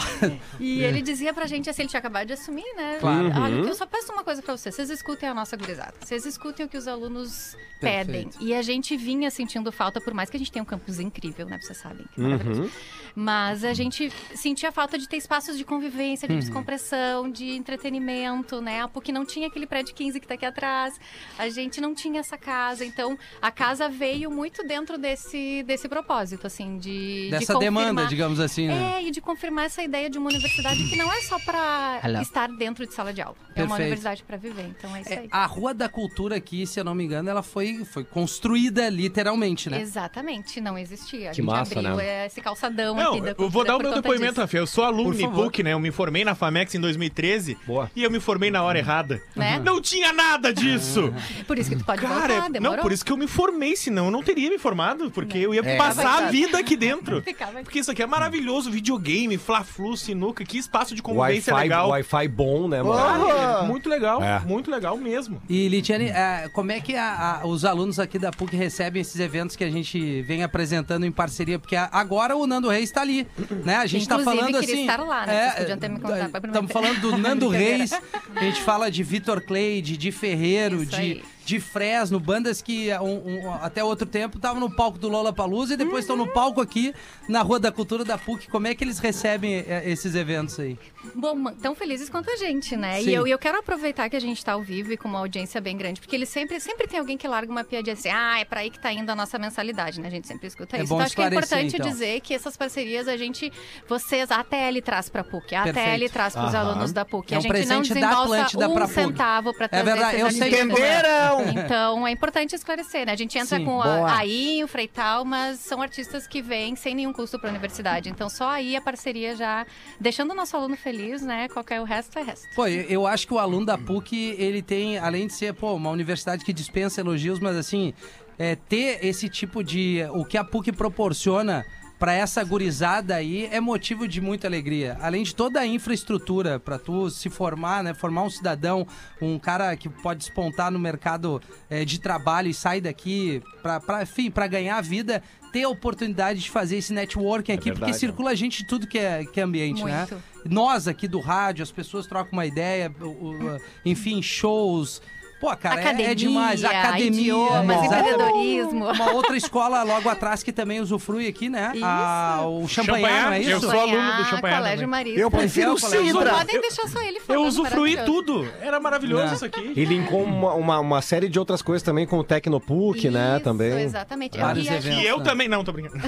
E ele dizia pra gente, assim, ele tinha acabado de assumir, né? Claro. Olha, eu só peço uma coisa pra vocês. Vocês escutem a nossa gurizada. Vocês escutem o que os alunos pedem. Perfeito. E a gente vinha sentindo falta, por mais que a gente tenha um campus incrível, né? Vocês sabem. Que é Uhum. Mas a gente sentia falta de ter espaços de convivência, Uhum. de descompressão, de entretenimento, né? PUC não tinha aquele prédio 15 que tá aqui atrás. A gente não tinha essa casa. Então, a casa veio muito dentro desse, desse propósito, assim, de. de Dessa confirmar- demanda, digamos assim, né? é, e de confirmar essa ideia de uma universidade que não é só para estar dentro de sala de aula. É uma Perfeito. universidade para viver. Então é isso É, aí. a Rua da Cultura aqui, se eu não me engano, ela foi, foi construída literalmente, né? Exatamente, não existia. A Que gente massa, abriu né? esse calçadão Não, aqui da eu vou cultura dar o meu depoimento, Rafael. Eu sou aluno de. PUC, né? Eu me formei na FAMEX em 2013. Boa. E eu me formei na hora errada. Né? Não tinha nada disso! Por isso que tu pode Cara, voltar, demorou. não, por isso que eu me formei, senão eu não teria me formado, porque eu ia É, passar. Vida aqui dentro. Ficava aqui. Porque isso aqui é maravilhoso, videogame, fla-flu, sinuca, que espaço de convivência Wi-Fi, legal. Wi-Fi bom, né, mano? Muito legal, É. muito legal mesmo. E, Lidiane, eh, como é que a- a- os alunos aqui da PUC recebem esses eventos que a gente vem apresentando em parceria? Porque a- agora o Nando Reis está ali, né? A gente está falando assim... estar lá, né? Vocês podiam ter me contado primeira Estamos falando do Nando. Reis, a gente fala de Vitor Clay, de, de Ferreiro, Isso de, aí. De Fresno, bandas que um- um- até outro tempo estavam no palco do Lola Palusa e depois estão Uhum. no palco aqui na Rua da Cultura da PUC. Como é que eles recebem eh, esses eventos aí? Bom, tão felizes quanto a gente, né? Sim. E eu, eu quero aproveitar que a gente tá ao vivo e com uma audiência bem grande, porque ele sempre, sempre tem alguém que larga uma piadinha assim, ah, é pra aí que tá indo a nossa mensalidade, né? A gente sempre escuta É isso. bom Então acho que é importante então. dizer que essas parcerias a gente, vocês, a ATL traz pra PUC, a ATL Perfeito. traz pros Aham. alunos da PUC. É um a gente não presente da desembolsa um centavo pra É trazer verdade, eu sei. Entenderam? Então é importante esclarecer, né? A gente entra Sim. com Boa. a AIM, o Freital, mas são artistas que vêm sem nenhum custo para a universidade. Então só aí a parceria já deixando o nosso aluno feliz, né? Qualquer o resto é resto. Pô, eu eu acho que o aluno da PUC, ele tem, além de ser, pô, uma universidade que dispensa elogios, mas assim, é, ter esse tipo de. O que a PUC proporciona para essa gurizada aí é motivo de muita alegria. Além de toda a infraestrutura para tu se formar, né? Formar um cidadão, um cara que pode despontar no mercado é, de trabalho e sair daqui para, enfim, para ganhar a vida. Ter a oportunidade de fazer esse networking aqui, porque verdade, circula gente de tudo que é, que é ambiente, né? Muito. nós aqui do rádio, as pessoas trocam uma ideia, o- o- enfim, shows. Pô, cara, é- Academia, é, demais. Academia, idiomas, empreendedorismo. Uma outra escola logo atrás que também usufrui aqui, né? A- o Champanhar, não é Eu isso? sou aluno do Champanhar Colégio. Marista. Eu prefiro é, o Não Cidra. podem deixar só ele Eu falando. usufruí maravilhoso. tudo. Era maravilhoso Não. isso aqui. E linkou uma, uma, uma série de outras coisas também com o Tecnopuc, né? Isso, Também. Exatamente. Vários E eventos. E eu né? também. Não, tô brincando.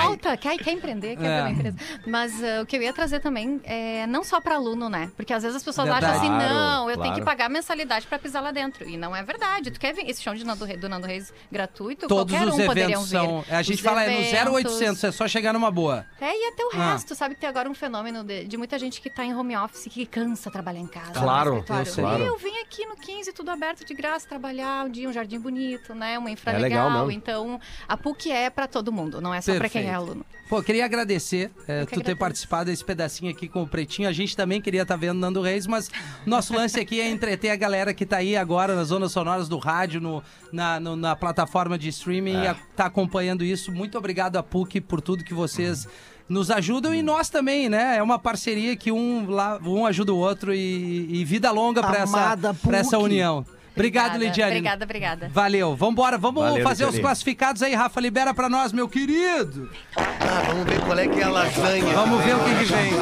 Falta, quer, quer empreender, quer É. uma empresa. Mas ah, o que eu ia trazer também é não só para aluno, né? Porque às vezes as pessoas Verdade. acham assim, não, eu tenho claro. que pagar mensalidade para pisar lá dentro. E não é verdade. Tu quer ver esse show de Nando Reis, do Nando Reis gratuito? Todos Qualquer os um eventos são. A gente Os fala é no eventos. 0800, é só chegar numa boa. É, e até o Ah. resto, sabe? Tem agora um fenômeno de, de muita gente que tá em home office, que cansa trabalhar em casa. Claro, eu sei. Claro. E eu vim aqui no 15, tudo aberto de graça, trabalhar um dia, um jardim bonito, né? Uma infra É legal legal. Então, a PUC é para todo mundo, não é só para quem é aluno. Pô, queria agradecer é, Eu tu que ter agradeço. participado desse pedacinho aqui com o Pretinho. A gente também queria estar vendo Nando Reis, mas nosso lance aqui é entreter a galera que tá aí agora nas zonas sonoras do rádio, no, na, no- na plataforma de streaming, É. e a- tá acompanhando isso. Muito obrigado a PUC por tudo que vocês nos ajudam e nós também, né? É uma parceria que um, lá, um ajuda o outro e, e vida longa pra essa, pra essa união. Obrigado, Obrigada, Lidiane. Obrigada, obrigada. Valeu. Vambora, vamos Valeu, fazer os Lidiane. classificados aí, Rafa. Libera pra nós, meu querido. Ah, vamos ver qual é que é a lasanha. Vamos ver o que, que vem.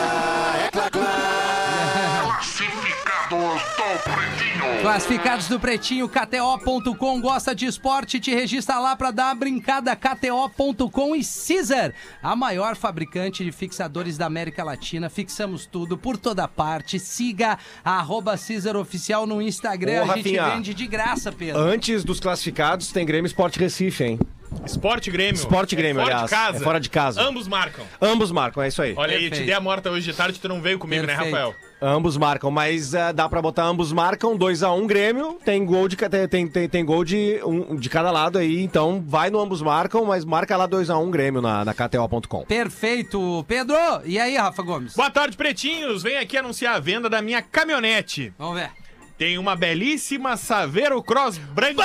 Classificados do Pretinho, KTO.com gosta de esporte, te registra lá pra dar uma brincada. KTO.com e Caesar, a maior fabricante de fixadores da América Latina. Fixamos tudo por toda parte. Siga arroba Caesar Oficial no Instagram. Ô, a gente Rafinha. vende de graça, Pedro. Antes dos classificados, tem Grêmio Esporte Recife, hein? Esporte Grêmio. Esporte Grêmio, é fora aliás. de casa. É fora de casa. Ambos marcam. Ambos marcam, é isso aí. Olha aí, eu te Perfeito. dei a morta hoje de tarde, tu não veio comigo, né, Perfeito. Rafael? Ambos marcam, mas eh, dá pra botar ambos marcam, 2x1 Grêmio, tem gol de tem, tem, tem gol de, um, de cada lado aí, então vai no ambos marcam, mas marca lá 2x1 Grêmio na, na KTO.com. Perfeito. Pedro, e aí, Rafa Gomes? Boa tarde, pretinhos. Venho aqui anunciar a venda da minha caminhonete. Vamos ver. Tem uma belíssima Saveiro Cross branca.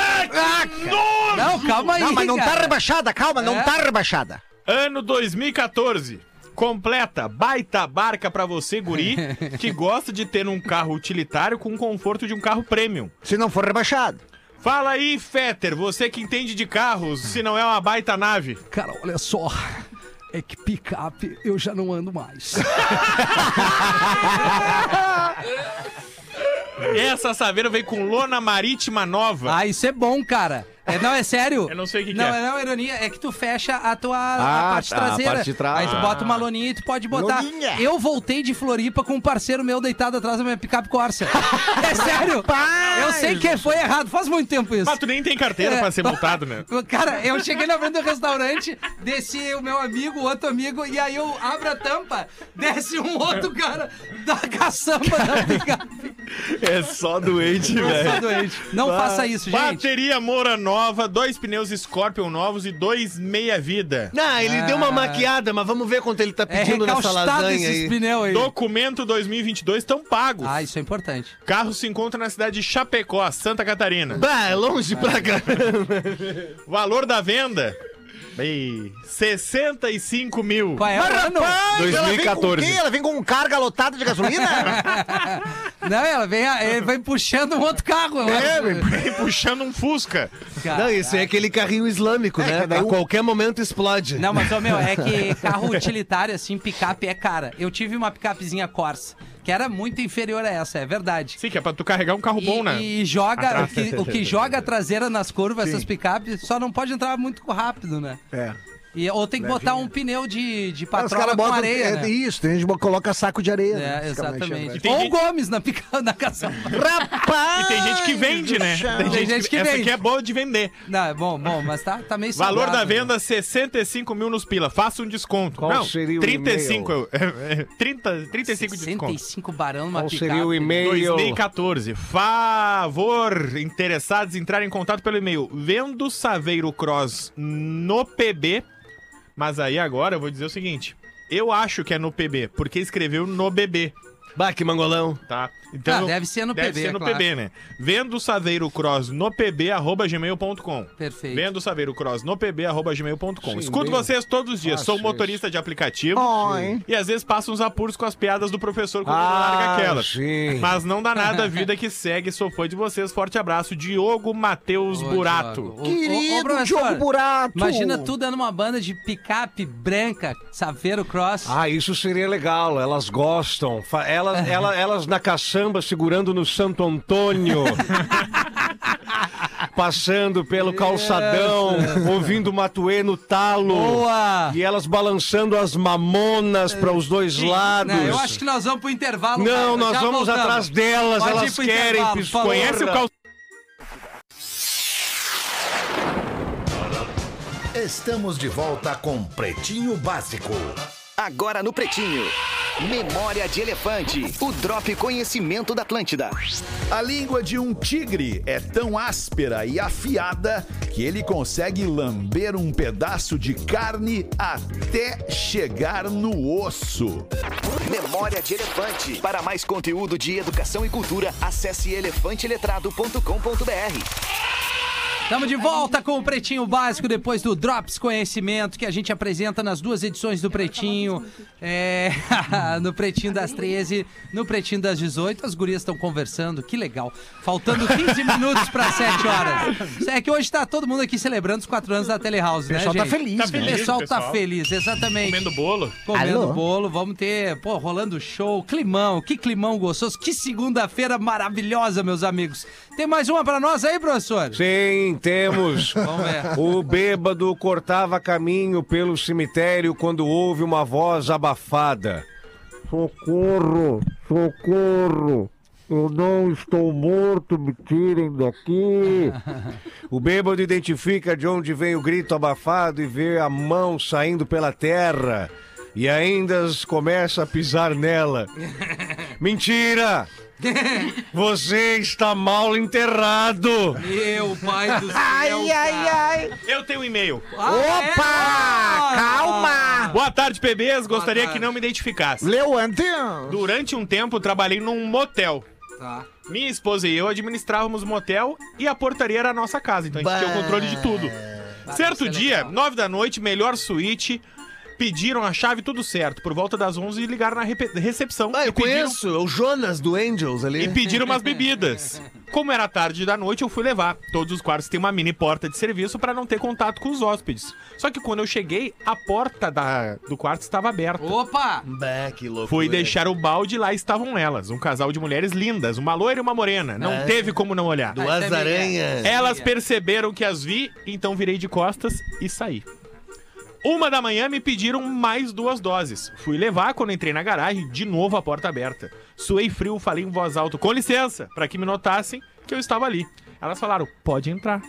Não, calma aí. Não, mas não tá cara. rebaixada, calma, não É? tá rebaixada. Ano 2014. Completa, baita barca pra você, guri, que gosta de ter um carro utilitário com o conforto de um carro premium. Se não for rebaixado. Fala aí, Fetter, você que entende de carros, se não é uma baita nave. Cara, olha só. É que picape eu já não ando mais. Essa Saveiro veio com lona marítima nova. Ah, isso é bom, cara. É, não, é sério. Eu não sei o que que não, é. Não, ironia. É que tu fecha a tua a Ah, parte tá, a traseira. parte de trás. Aí tu Ah. bota uma loninha e tu pode botar. Loninha. Eu voltei de Floripa com um parceiro meu deitado atrás da minha picape Corsa. é sério. Eu sei que foi errado. Faz muito tempo isso. Mas tu nem tem carteira É. pra ser multado, né? Cara, eu cheguei na frente do restaurante, desci o meu amigo, o outro amigo, e aí eu abro a tampa, desce um outro cara da caçamba da picape. É só doente, Eu sou doente. Não faça isso, gente. Bateria Moura nova, dois pneus Scorpion novos e dois meia-vida. Não, ele deu uma maquiada, mas vamos ver quanto ele tá É pedindo nessa recaustado lasanha esses aí. pneus aí. Documento 2022 estão pagos. Ah, isso é importante. Carro se encontra na cidade de Chapecó, Santa Catarina. Bah, é longe pra caramba. Valor da venda? Ei, 65 mil. Qual é o ano? Mas, ela vem com 2014. Ela vem com carga lotada de gasolina? Não, ela vem, ele vem puxando um outro carro. É. Vem puxando um Fusca. Cara, Não, esse é aquele carrinho islâmico, né? daí A o- qualquer momento explode. Não, mas, ô, meu, é que carro utilitário, assim, picape é cara. Eu tive uma picapezinha Corsa, que era muito inferior a essa, é verdade. Sim, que é pra tu carregar um carro bom, E, né? e joga, o que, o que joga a traseira nas curvas, essas picapes, só não pode entrar muito rápido, né? É. E, ou tem que botar um pneu de, de caras com areia, é, né? Isso, tem gente que coloca saco de areia. É, né? Exatamente. tem Ou gente- Gomes na, pica, na caçamba. Rapaz! E tem gente que vende, né? Tem gente que essa vende. aqui é boa de vender. Não, é bom, bom, mas tá, tá meio Valor salgado, da né? venda, 65 mil nos pila. Faça um desconto. Qual Não, seria o 35. eu- é, é, 30, 35 de desconto. 65 barão numa Qual seria o e-mail? 2014. Favor, interessados entrar em contato pelo e-mail Vendo Saveiro Cross no PB. Mas aí agora eu vou dizer o seguinte. Eu acho que é no PB, porque escreveu no BB, Bah, que mangolão. tá? Então Ah, deve ser no deve PB, ser no claro. PB, né? Vendo Saveiro Cross no PB, arroba gmail.com. Perfeito. Vendo Saveiro Cross no PB, arroba gmail.com. Escuto bem vocês todos os dias. Sou fácil motorista de aplicativo. Oi. E às vezes passo uns apuros com as piadas do professor quando Ah, larga aquela. sim. Mas não dá nada a vida que segue. Sou fã de vocês. Forte abraço. Diogo Matheus Burato. Ô, ô, Querido Diogo Burato! Imagina tu dando uma banda de picape branca, Saveiro Cross. Ah, isso seria legal. Elas gostam. Elas, ela- elas na caçamba segurando no Santo Antônio. Passando pelo calçadão, ouvindo Matuê no talo. Boa! E elas balançando as mamonas para os dois lados. Não, eu acho que nós vamos pro intervalo. Não, cara. nós Já vamos voltamos. atrás delas, Pode elas querem. Conhece o cal... Estamos de volta com Pretinho Básico. Agora no Pretinho. Memória de Elefante. O Drop Conhecimento da Atlântida. A língua de um tigre é tão áspera e afiada que ele consegue lamber um pedaço de carne até chegar no osso. Memória de Elefante. Para mais conteúdo de educação e cultura, acesse elefanteletrado.com.br. Estamos de volta com o Pretinho Básico depois do Drops Conhecimento que a gente apresenta nas duas edições do Pretinho. É, no Pretinho das 13, no Pretinho das 18. As gurias estão conversando, que legal. Faltando 15 minutos para 7 horas. É que hoje tá todo mundo aqui celebrando os 4 anos da Telehouse, O né, pessoal tá feliz, Tá né? feliz. O pessoal tá pessoal. feliz, exatamente. Comendo bolo. Comendo Alô? bolo, vamos ter, pô, rolando show, climão, que climão gostoso, que segunda-feira maravilhosa, meus amigos. Tem mais uma pra nós aí, professor? Sim, temos. Vamos ver. O bêbado cortava caminho pelo cemitério quando houve uma voz abafada. Socorro, socorro. Eu não estou morto, me tirem daqui. O bêbado identifica de onde vem o grito abafado e vê a mão saindo pela terra. E ainda começa a pisar nela. Mentira! Você está mal enterrado! Meu pai do céu. Ai, ai, ai! Eu tenho um e-mail. Opa! Calma! Boa tarde, PBs. Gostaria tarde. que não me identificasse. Leu antes? Durante um tempo, trabalhei num motel. Tá. Minha esposa e eu administrávamos o motel e a portaria era a nossa casa, então a gente tinha o controle de tudo. certo isso é dia, nove da noite, melhor suíte, pediram a chave tudo certo. Por volta das 11 ligaram na recepção Ah, e eu pediram, conheço. É o Jonas do Angels ali. e pediram umas bebidas. Como era tarde da noite, eu fui levar. Todos os quartos têm uma mini porta de serviço para não ter contato com os hóspedes. Só que quando eu cheguei, a porta da- do quarto estava aberta. Opa! Bah, que louco. Fui deixar o balde e lá estavam elas. Um casal de mulheres lindas, uma loira e uma morena. Não É. teve como não olhar. Duas Até aranhas. Elas perceberam que as vi, então virei de costas e saí. Uma da manhã me pediram mais duas doses. Fui levar quando entrei na garagem, de novo a porta aberta. Suei frio, falei em voz alta, com licença, para que me notassem que eu estava ali. Elas falaram, pode entrar.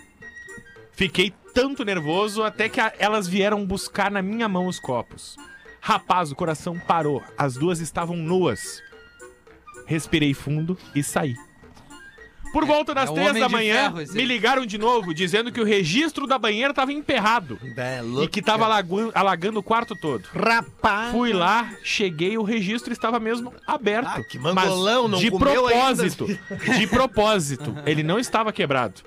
Fiquei tanto nervoso até que a- elas vieram buscar na minha mão os copos. Rapaz, o coração parou. As duas estavam nuas. Respirei fundo e saí. Por volta das é três da manhã, Ferro, me ligaram de novo, dizendo que o registro da banheira tava emperrado. e que tava alagu- alagando o quarto todo. Rapaz. Fui lá, cheguei, o registro estava mesmo aberto. Ah, que mangolão, Mas não de comeu propósito. De propósito. Ele não estava quebrado.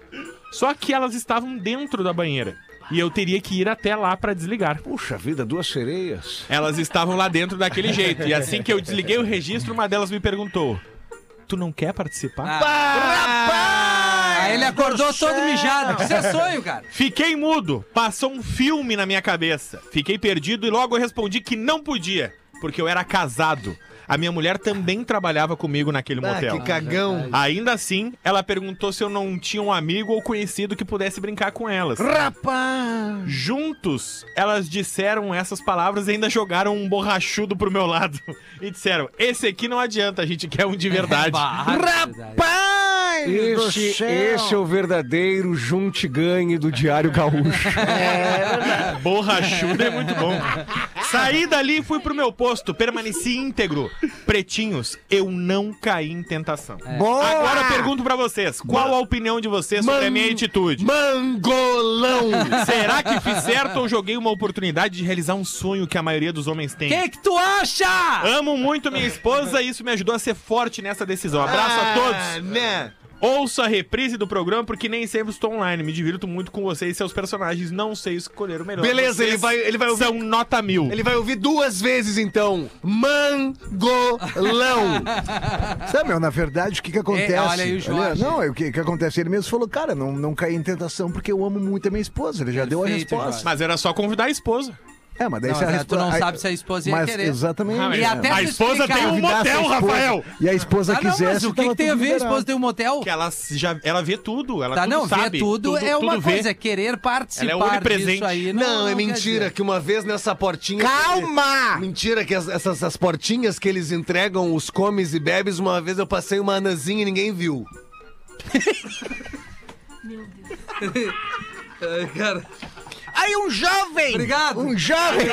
Só que elas estavam dentro da banheira. E eu teria que ir até lá pra desligar. Puxa vida, duas sereias. Elas estavam lá dentro daquele jeito. E assim que eu desliguei o registro, uma delas me perguntou: Tu não quer participar? Aí ele acordou todo mijado. Isso é sonho, cara. Fiquei mudo, passou um filme na minha cabeça. Fiquei perdido e logo eu respondi que não podia, porque eu era casado. A minha mulher também trabalhava comigo naquele Ah, motel. que cagão. Ainda assim, ela perguntou se eu não tinha um amigo ou conhecido que pudesse brincar com elas. Rapaz. Juntos, elas disseram essas palavras e ainda jogaram um borrachudo pro meu lado. E disseram: Esse aqui não adianta, a gente quer um de verdade. Rapaz do Esse, esse é o verdadeiro junte-ganhe do Diário Gaúcho. Borrachudo é muito bom. Saí dali e fui pro meu posto. Permaneci íntegro. Pretinhos, eu não caí em tentação. Boa! Agora eu pergunto pra vocês: qual a opinião de vocês sobre a minha atitude? Mangolão. Será que fiz certo ou joguei uma oportunidade de realizar um sonho que a maioria dos homens tem? O que, que tu acha? Amo muito minha esposa e isso me ajudou a ser forte nessa decisão. Abraço a Ah, todos. né? Ouça a reprise do programa porque nem sempre estou online. Me divirto muito com vocês e seus personagens. Não sei escolher o melhor. Beleza, Vocês ele vai- ele vai ouvir- São nota mil. Ele vai ouvir duas vezes então. Mangolão. Sabe, meu, na verdade, o que que acontece? É, olha aí o Jorge. Não, é o que que acontece? Ele mesmo falou, cara, não, não caí em tentação porque eu amo muito a minha esposa. Ele já deu a Perfeito, resposta. Jorge. Mas era só convidar a esposa. É, mas daí Não, se a é, tu não sabe se a esposa ia mas, querer. Exatamente. Ah, E até a esposa explicar- tem um motel, Rafael. E a esposa Ah, não, quisesse, mas o que, que tem a tudo ver? A esposa tem um motel? Que ela já ela vê tudo, ela Tá, tudo não, sabe. ver tudo, é uma tudo vê. coisa, é querer participar Ela é onipresente. disso aí. Não, é quer mentira que uma vez nessa portinha. Calma! Mentira que as- essas, essas portinhas que eles entregam os comes e bebes, uma vez eu passei uma anazinha e ninguém viu. Aí um jovem! Obrigado. Um jovem!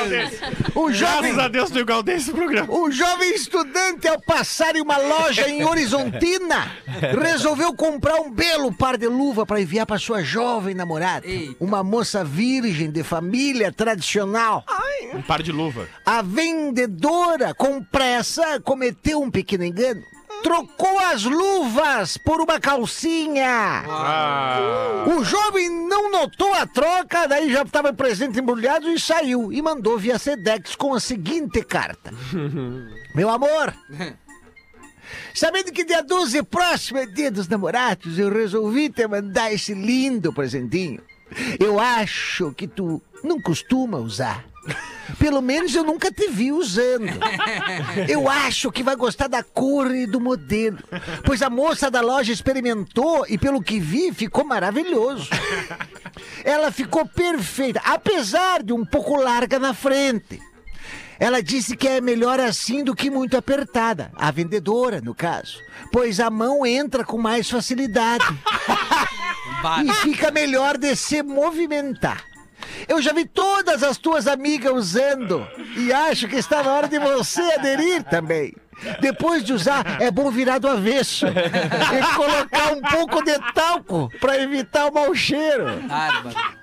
Um jovem! Graças a Deus tem igual desse programa. Um jovem estudante, ao passar em uma loja em Horizontina, resolveu comprar um belo par de luva para enviar para sua jovem namorada. Eita. Uma moça virgem de família tradicional. Um par de luva. A vendedora, com pressa, cometeu um pequeno engano. Trocou as luvas por uma calcinha. Ah. O jovem não notou a troca, daí já estava presente embrulhado e saiu. E mandou via Sedex com a seguinte carta: Meu amor, sabendo que dia 12 próximo é dia dos namorados, eu resolvi te mandar esse lindo presentinho. Eu acho que tu não costuma usar. Pelo menos eu nunca te vi usando. Eu acho que vai gostar da cor e do modelo. Pois a moça da loja experimentou e, pelo que vi, ficou maravilhoso. Ela ficou perfeita, apesar de um pouco larga na frente. Ela disse que é melhor assim do que muito apertada. A vendedora, no caso. Pois a mão entra com mais facilidade. E fica melhor de se movimentar. Eu já vi todas as tuas amigas usando e acho que está na hora de você aderir também. Depois de usar, é bom virar do avesso e colocar um pouco de talco para evitar o mau cheiro.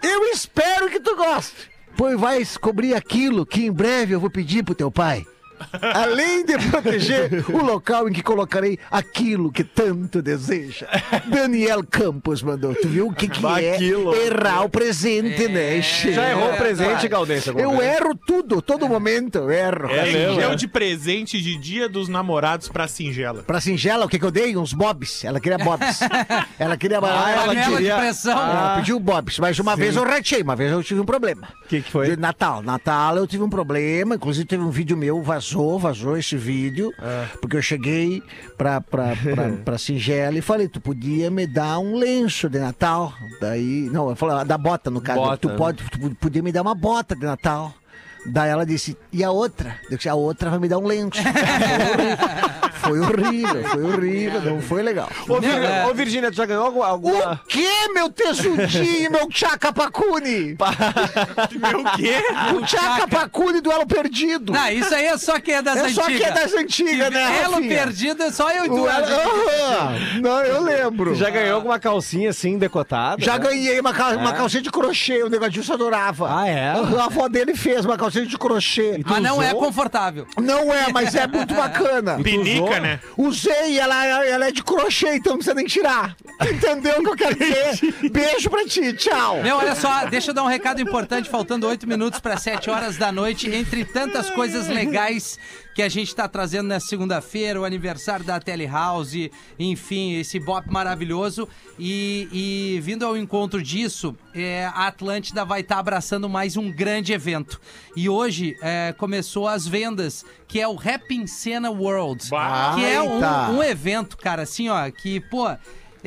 Eu espero que tu goste, pois vai descobrir aquilo que em breve eu vou pedir pro teu pai. Além de proteger o local em que colocarei aquilo que tanto deseja. Daniel Campos mandou. Tu viu o que, que é Aquilo. errar o presente, né? Che? Já errou o É, presente, alguma Eu vez? erro tudo, todo momento eu erro. É? Deu de presente de dia dos namorados pra singela. Pra Singela, o que, que eu dei? Uns bobs. Ela queria bobs. ela queria. Ah, ela panela queria- de pressão. Ela pediu bobs, mas uma vez eu ratei, uma vez eu tive um problema. O que, que foi? De Natal. Natal eu tive um problema, inclusive teve um vídeo meu, vazou, vazou esse vídeo, Ah. porque eu cheguei pra, pra, pra, pra Singela e falei, tu podia me dar um lenço de Natal. Daí, não, eu falei, da bota no caso, Bota, tu né? pode, tu podia me dar uma bota de Natal. Daí ela disse, e a outra? Eu disse, a outra vai me dar um lenço. foi horrível, foi horrível, não foi legal. Ô, Vir- é. ô, Virgínia, tu já ganhou alguma. alguma... O que, meu tesudinho, meu Chacapacune? Meu quê? O Chacapacune do Elo Perdido. Não, isso aí é só quem é das É só antigas. que é das antigas, né, Elo perdido é só eu e tu. Elo- Aham. Não, eu lembro. Tu já ganhou alguma calcinha assim, decotada? Já né? ganhei uma, cal- uma calcinha de crochê, o negadinho adorava. Ah, é? A avó dele fez uma calcinha de crochê. Mas não é confortável. Não é, mas é muito bacana. Pinica, né? Usei, ela, ela é de crochê, então não precisa nem tirar. Entendeu o que eu quero dizer? Beijo pra ti, tchau. Meu, olha só, deixa eu dar um recado importante, faltando oito minutos para sete horas da noite, entre tantas coisas legais que a gente tá trazendo nessa segunda-feira, o aniversário da Telehouse, enfim, esse bop maravilhoso. E, e vindo ao encontro disso, é, a Atlântida vai estar abraçando mais um grande evento. E hoje é, começou as vendas, que é o Rap in Cena World, que é um, um evento, cara, assim, ó, que, pô.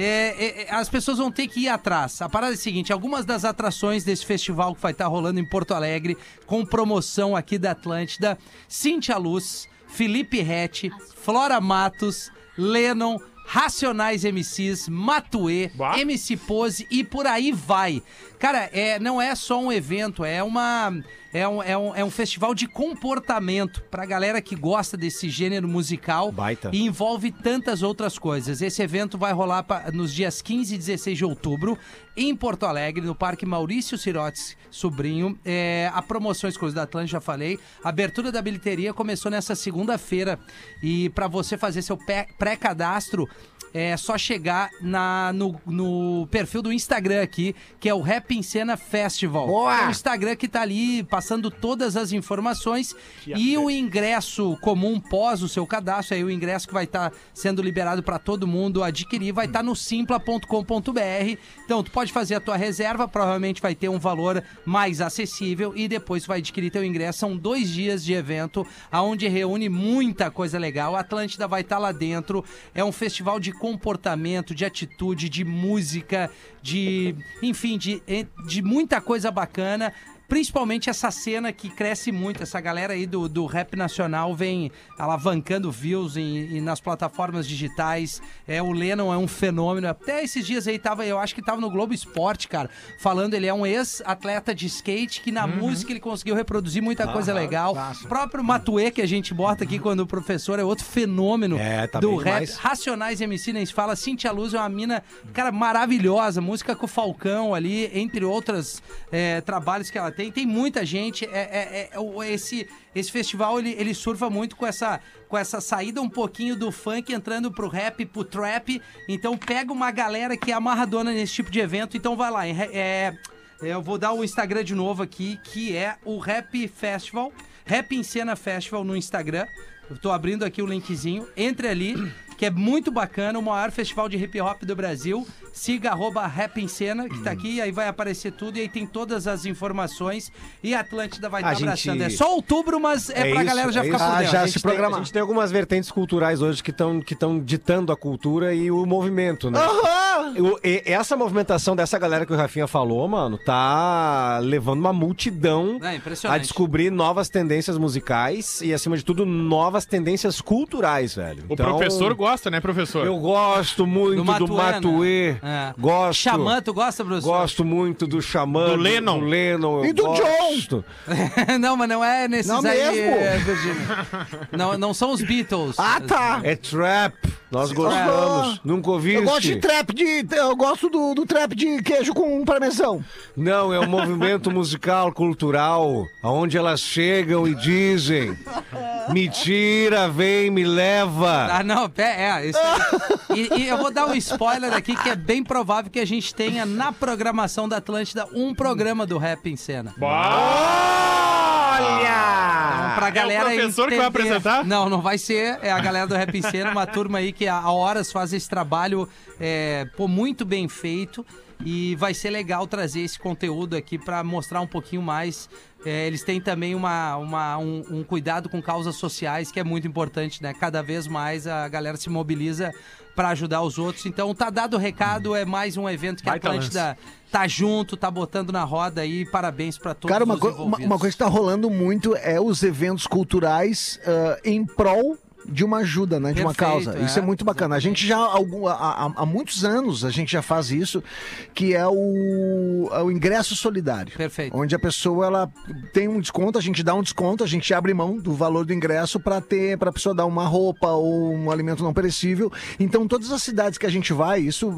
É, é, é, as pessoas vão ter que ir atrás. A parada é a seguinte: algumas das atrações desse festival que vai estar rolando em Porto Alegre, com promoção aqui da Atlântida, Cintia Luz, Felipe Rett, Flora Matos, Lennon. Racionais MCs, Matuê, Bah. MC Pose e por aí vai. Cara, é, não é só um evento, é uma. É um, é um, é um festival de comportamento pra galera que gosta desse gênero musical Baita. e envolve tantas outras coisas. Esse evento vai rolar pa- nos dias 15 e 16 de outubro em Porto Alegre, no Parque Maurício Sirotes Sobrinho. É, a promoção exclusiva da Atlântica, já falei. A abertura da bilheteria começou nessa segunda-feira. E pra você fazer seu pré-cadastro, é só chegar na, no, no perfil do Instagram aqui, que é o Rap em Cena Festival. Boa! É o Instagram que tá ali passando todas as informações e o ingresso comum pós o seu cadastro, aí o ingresso que vai estar sendo liberado para todo mundo adquirir, vai estar no simpla.com.br. Então, tu pode fazer a tua reserva, provavelmente vai ter um valor mais acessível e depois vai adquirir teu ingresso. São dois dias de evento, aonde reúne muita coisa legal. A Atlântida vai estar lá dentro. É um festival de comportamento, de atitude, de música, de, enfim, de, de muita coisa bacana. Principalmente essa cena que cresce muito, essa galera aí do, do rap nacional vem alavancando views em, em- nas plataformas digitais. É, o Lennon é um fenômeno. Até esses dias aí tava, eu acho que tava no Globo Esporte, cara, falando, ele é um ex-atleta de skate que na música ele conseguiu reproduzir muita coisa legal. O próprio Matuê, que a gente bota aqui quando o professor é outro fenômeno É, tá do rap. demais. Racionais MC, nem se fala. Cintia Luz é uma mina, cara, maravilhosa. Música com o Falcão ali, entre outros é, trabalhos que ela tem. Tem muita gente. É, é- é- o- esse, esse festival, ele, ele surfa muito com essa, com essa saída um pouquinho do funk, entrando pro rap, pro trap. Então pega uma galera que é amarradona nesse tipo de evento. Então vai lá. É, é- eu vou dar o Instagram de novo aqui, que é o Rap Festival. Rap em Cena Festival no Instagram. Eu tô abrindo aqui o linkzinho. Entre ali, que é muito bacana, o maior festival de hip hop do Brasil. Siga arroba Rap em Cena, que tá aqui, aí vai aparecer tudo e aí tem todas as informações. E a Atlântida vai estar gente- abraçando. É só outubro, mas é, É pra isso, galera já é ficar isso. por Ah, dentro. já a gente se tem- a gente tem algumas vertentes culturais hoje que estão que tão ditando a cultura e o movimento, né? Aham! O- e- essa movimentação dessa galera que o Rafinha falou, mano, tá levando uma multidão É a descobrir novas tendências musicais e, acima de tudo, novas tendências culturais, velho. O Então, professor gosta, né, professor? Eu gosto muito Do do Matuê, né? É. Gosto. Xamã, tu gosta, professor? Gosto muito do Xamã. Do Lennon. Do Lennon. E do gosto. não, mas não é nesses Não aí, mesmo? é, não, não são os Beatles. Ah, tá. É trap. Nós gostamos. Nunca ouviste? Eu gosto de trap de. Eu gosto do, do trap de queijo com parmesão. Não, é um movimento musical, cultural, onde elas chegam e dizem: Me tira, vem, me leva. Ah, não, pé- é. Isso aí. e, e eu vou dar um spoiler aqui que é bem provável que a gente tenha na programação da Atlântida um programa do Rap em Cena. Então, pra galera é o professor que vai entender- apresentar? Não, não vai ser. É a galera do Rap em Cena, uma turma aí que há horas faz esse trabalho é, pô, muito bem feito. E vai ser legal trazer esse conteúdo aqui pra mostrar um pouquinho mais. É, eles têm também uma, uma- um, um cuidado com causas sociais que é muito importante, né? Cada vez mais a galera se mobiliza pra ajudar os outros. Então tá dado o recado, é mais um evento que a Atlântida tá junto, tá botando na roda aí. Parabéns pra todos Cara, uma, os co- uma, uma coisa que tá rolando muito é os eventos culturais ah, em prol de uma ajuda, né? De uma Perfeito, causa. Isso é é, muito bacana. A gente já, há algum- há, muitos anos, a gente já faz isso, que é o, é o ingresso solidário. Perfeito. Onde a pessoa ela tem um desconto, a gente dá um desconto, a gente abre mão do valor do ingresso para ter, para a pessoa dar uma roupa ou um alimento não perecível. Então, todas as cidades que a gente vai, isso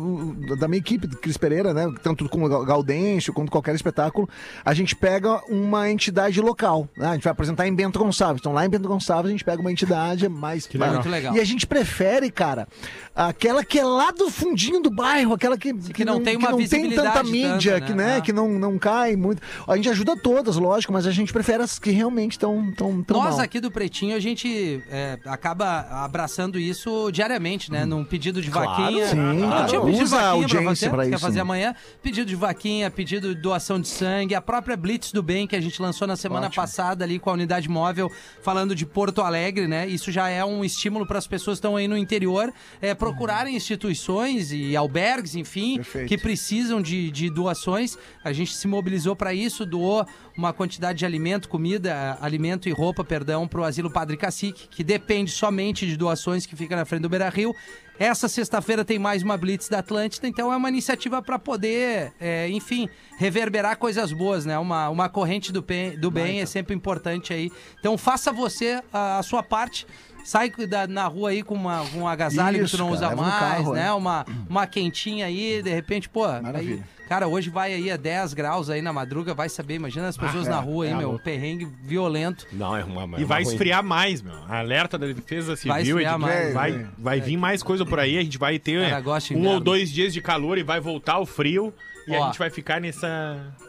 da minha equipe, do Cris Pereira, né? Tanto com o Gaudêncio quanto qualquer espetáculo, a gente pega uma entidade local. né? A gente vai apresentar em Bento Gonçalves. Então, lá em Bento Gonçalves, a gente pega uma entidade mais. Legal. Muito legal. E a gente prefere, cara, aquela que é lá do fundinho do bairro, aquela que, que, não tem que uma não tem tanta mídia, tanta, que, né? né, Ah. que não, não cai muito. A gente ajuda todas, lógico, mas a gente prefere as que realmente estão tão, tão Nós mal. aqui do Pretinho, a gente é, acaba abraçando isso diariamente, né? Num pedido de vaquinha. Sim, não claro. tinha pedido de Usa a vaquinha pra audiência você? pra Quer isso, fazer né? amanhã? Pedido de vaquinha, pedido de doação de sangue, a própria Blitz do Bem, que a gente lançou na semana passada ali com a unidade móvel, falando de Porto Alegre, né? Isso já é um estímulo para as pessoas que estão aí no interior é, procurarem instituições e albergues, enfim, Perfeito. que precisam de, de doações. A gente se mobilizou para isso, doou uma quantidade de alimento, comida, alimento e roupa, perdão, para o Asilo Padre Cacique, que depende somente de doações que fica na frente do Beira Rio. Essa sexta-feira tem mais uma Blitz da Atlântida, então é uma iniciativa para poder, é, enfim, reverberar coisas boas, né? Uma, uma corrente do bem, do bem é sempre importante aí. Então faça você a, a sua parte. Sai da- na rua aí com uma, com um agasalho que Isso, tu não cara, usa mais, carro, né? é. Uma, uma quentinha aí, de repente, pô. aí- Maravilha. cara, hoje vai aí a 10 graus aí na madruga, vai saber. Imagina as pessoas na rua aí, é meu. Perrengue violento. Não, é uma. E vai esfriar mais, meu. Alerta da Defesa Civil. Vai é mais. Vai, É. vai vir mais coisa por aí. A gente vai ter Cara, é, um ou dois dias de calor e vai voltar o frio. E Ó. a gente vai ficar nessa.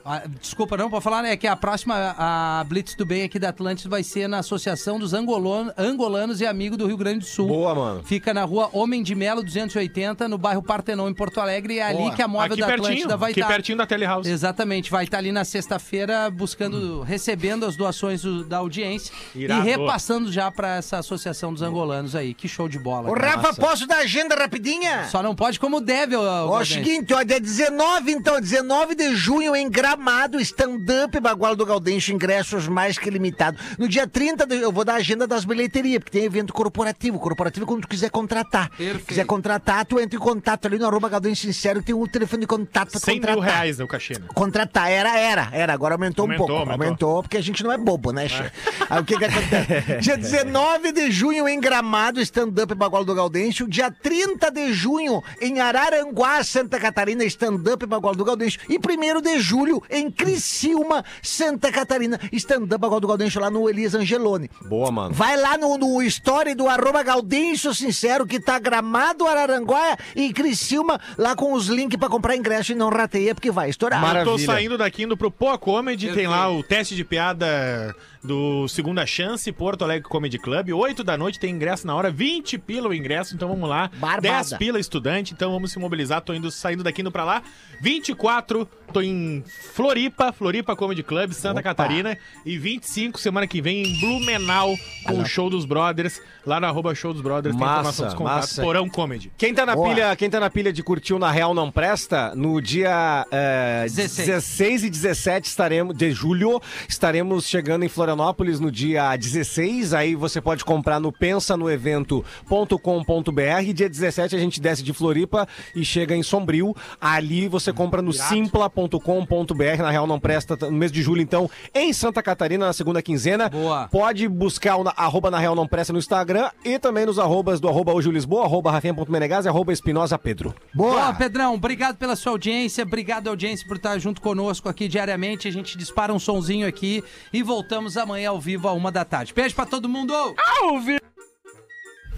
Ah, desculpa, não, pra falar, né? Que a próxima a Blitz do Bem aqui da Atlântica vai ser na Associação dos Angolon- Angolanos e Amigos do Rio Grande do Sul. Boa, mano. Fica na rua Homem de Melo 280, no bairro Partenon, em Porto Alegre. E é ali Boa. que a móvel aqui da pertinho. Atlântida vai aqui estar. pertinho da Telehouse. Exatamente, vai estar ali na sexta-feira buscando, recebendo as doações do- da audiência Irado. e repassando já pra essa associação dos angolanos aí. Que show de bola. Ô. Rafa, posso dar agenda rapidinha? Só não pode como deve, ô, Ó, o seguinte, ó, dia 19, então, 19 de junho em Gramado, stand-up Baguala do Gaudêncio, ingressos mais que limitados. No dia 30, de- eu vou dar a agenda das bilheterias, porque tem evento corporativo. Corporativo é quando tu quiser contratar. Perfeito. Quiser contratar, tu entra em contato ali no arroba Gaudêncio Sincero, tem um telefone de contato pra tu 100 contratar. mil reais é o cachê, né? Contratar, era, era, era, agora aumentou, Aumentou, um pouco. aumentou. Aumentou. porque a gente não é bobo, né, che? Aí o que que acontece? Dia 19 de junho em Gramado, stand-up Baguala do Gaudêncio. Dia 30 de junho em Araranguá, Santa Catarina, stand-up Do Gaudêncio. E 1 de julho em Criciúma, Santa Catarina, stand-up Baguala do Gaudêncio lá no Elias Angeloni. Boa, mano. Vai lá no, no story do arroba Gaudêncio Sincero, que tá Gramado, Araranguá e Criciúma, lá com os links pra comprar ingresso e não rateia, porque vai estourar. Maravilha. Eu tô saindo daqui indo pro Poa Comedy, tem lá o teste de piada do Segunda Chance, Porto Alegre Comedy Club. 8 da noite tem ingresso na hora, 20 pila o ingresso, então vamos lá. Barbada. 10 pila estudante, então vamos se mobilizar. Tô indo, saindo daqui indo pra lá. 24, tô em Floripa, Floripa Comedy Club, Santa Catarina. E 25, semana que vem, em Blumenau, com o Show dos Brothers. Lá no arroba Show dos Brothers, tem Massa, informação dos contatos. massa. Porão Comedy. Quem tá, na Boa. pilha, quem tá na pilha de curtir o Na Real Não Presta, no dia é, 16. 16 e 17 estaremos, de julho, estaremos chegando em Florianópolis no dia 16. Aí você pode comprar no pensanoevento.com.br. Dia 17 a gente desce de Floripa e chega em Sombrio. Ali você compra no simpla.com.br. Na Real Não Presta, no mês de julho, então, em Santa Catarina, na segunda quinzena. Boa. Pode buscar o na- arroba na Real Não Presta no Instagram e também nos arrobas do arroba hoje Lisboa, arroba rafinha.menegas e arroba espinosa pedro. Boa, Pedrão, obrigado pela sua audiência, obrigado audiência por estar junto conosco aqui diariamente. A gente dispara um sonzinho aqui e voltamos amanhã ao vivo a uma da tarde. Beijo pra todo mundo!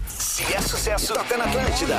Se é sucesso, toca na Atlântida.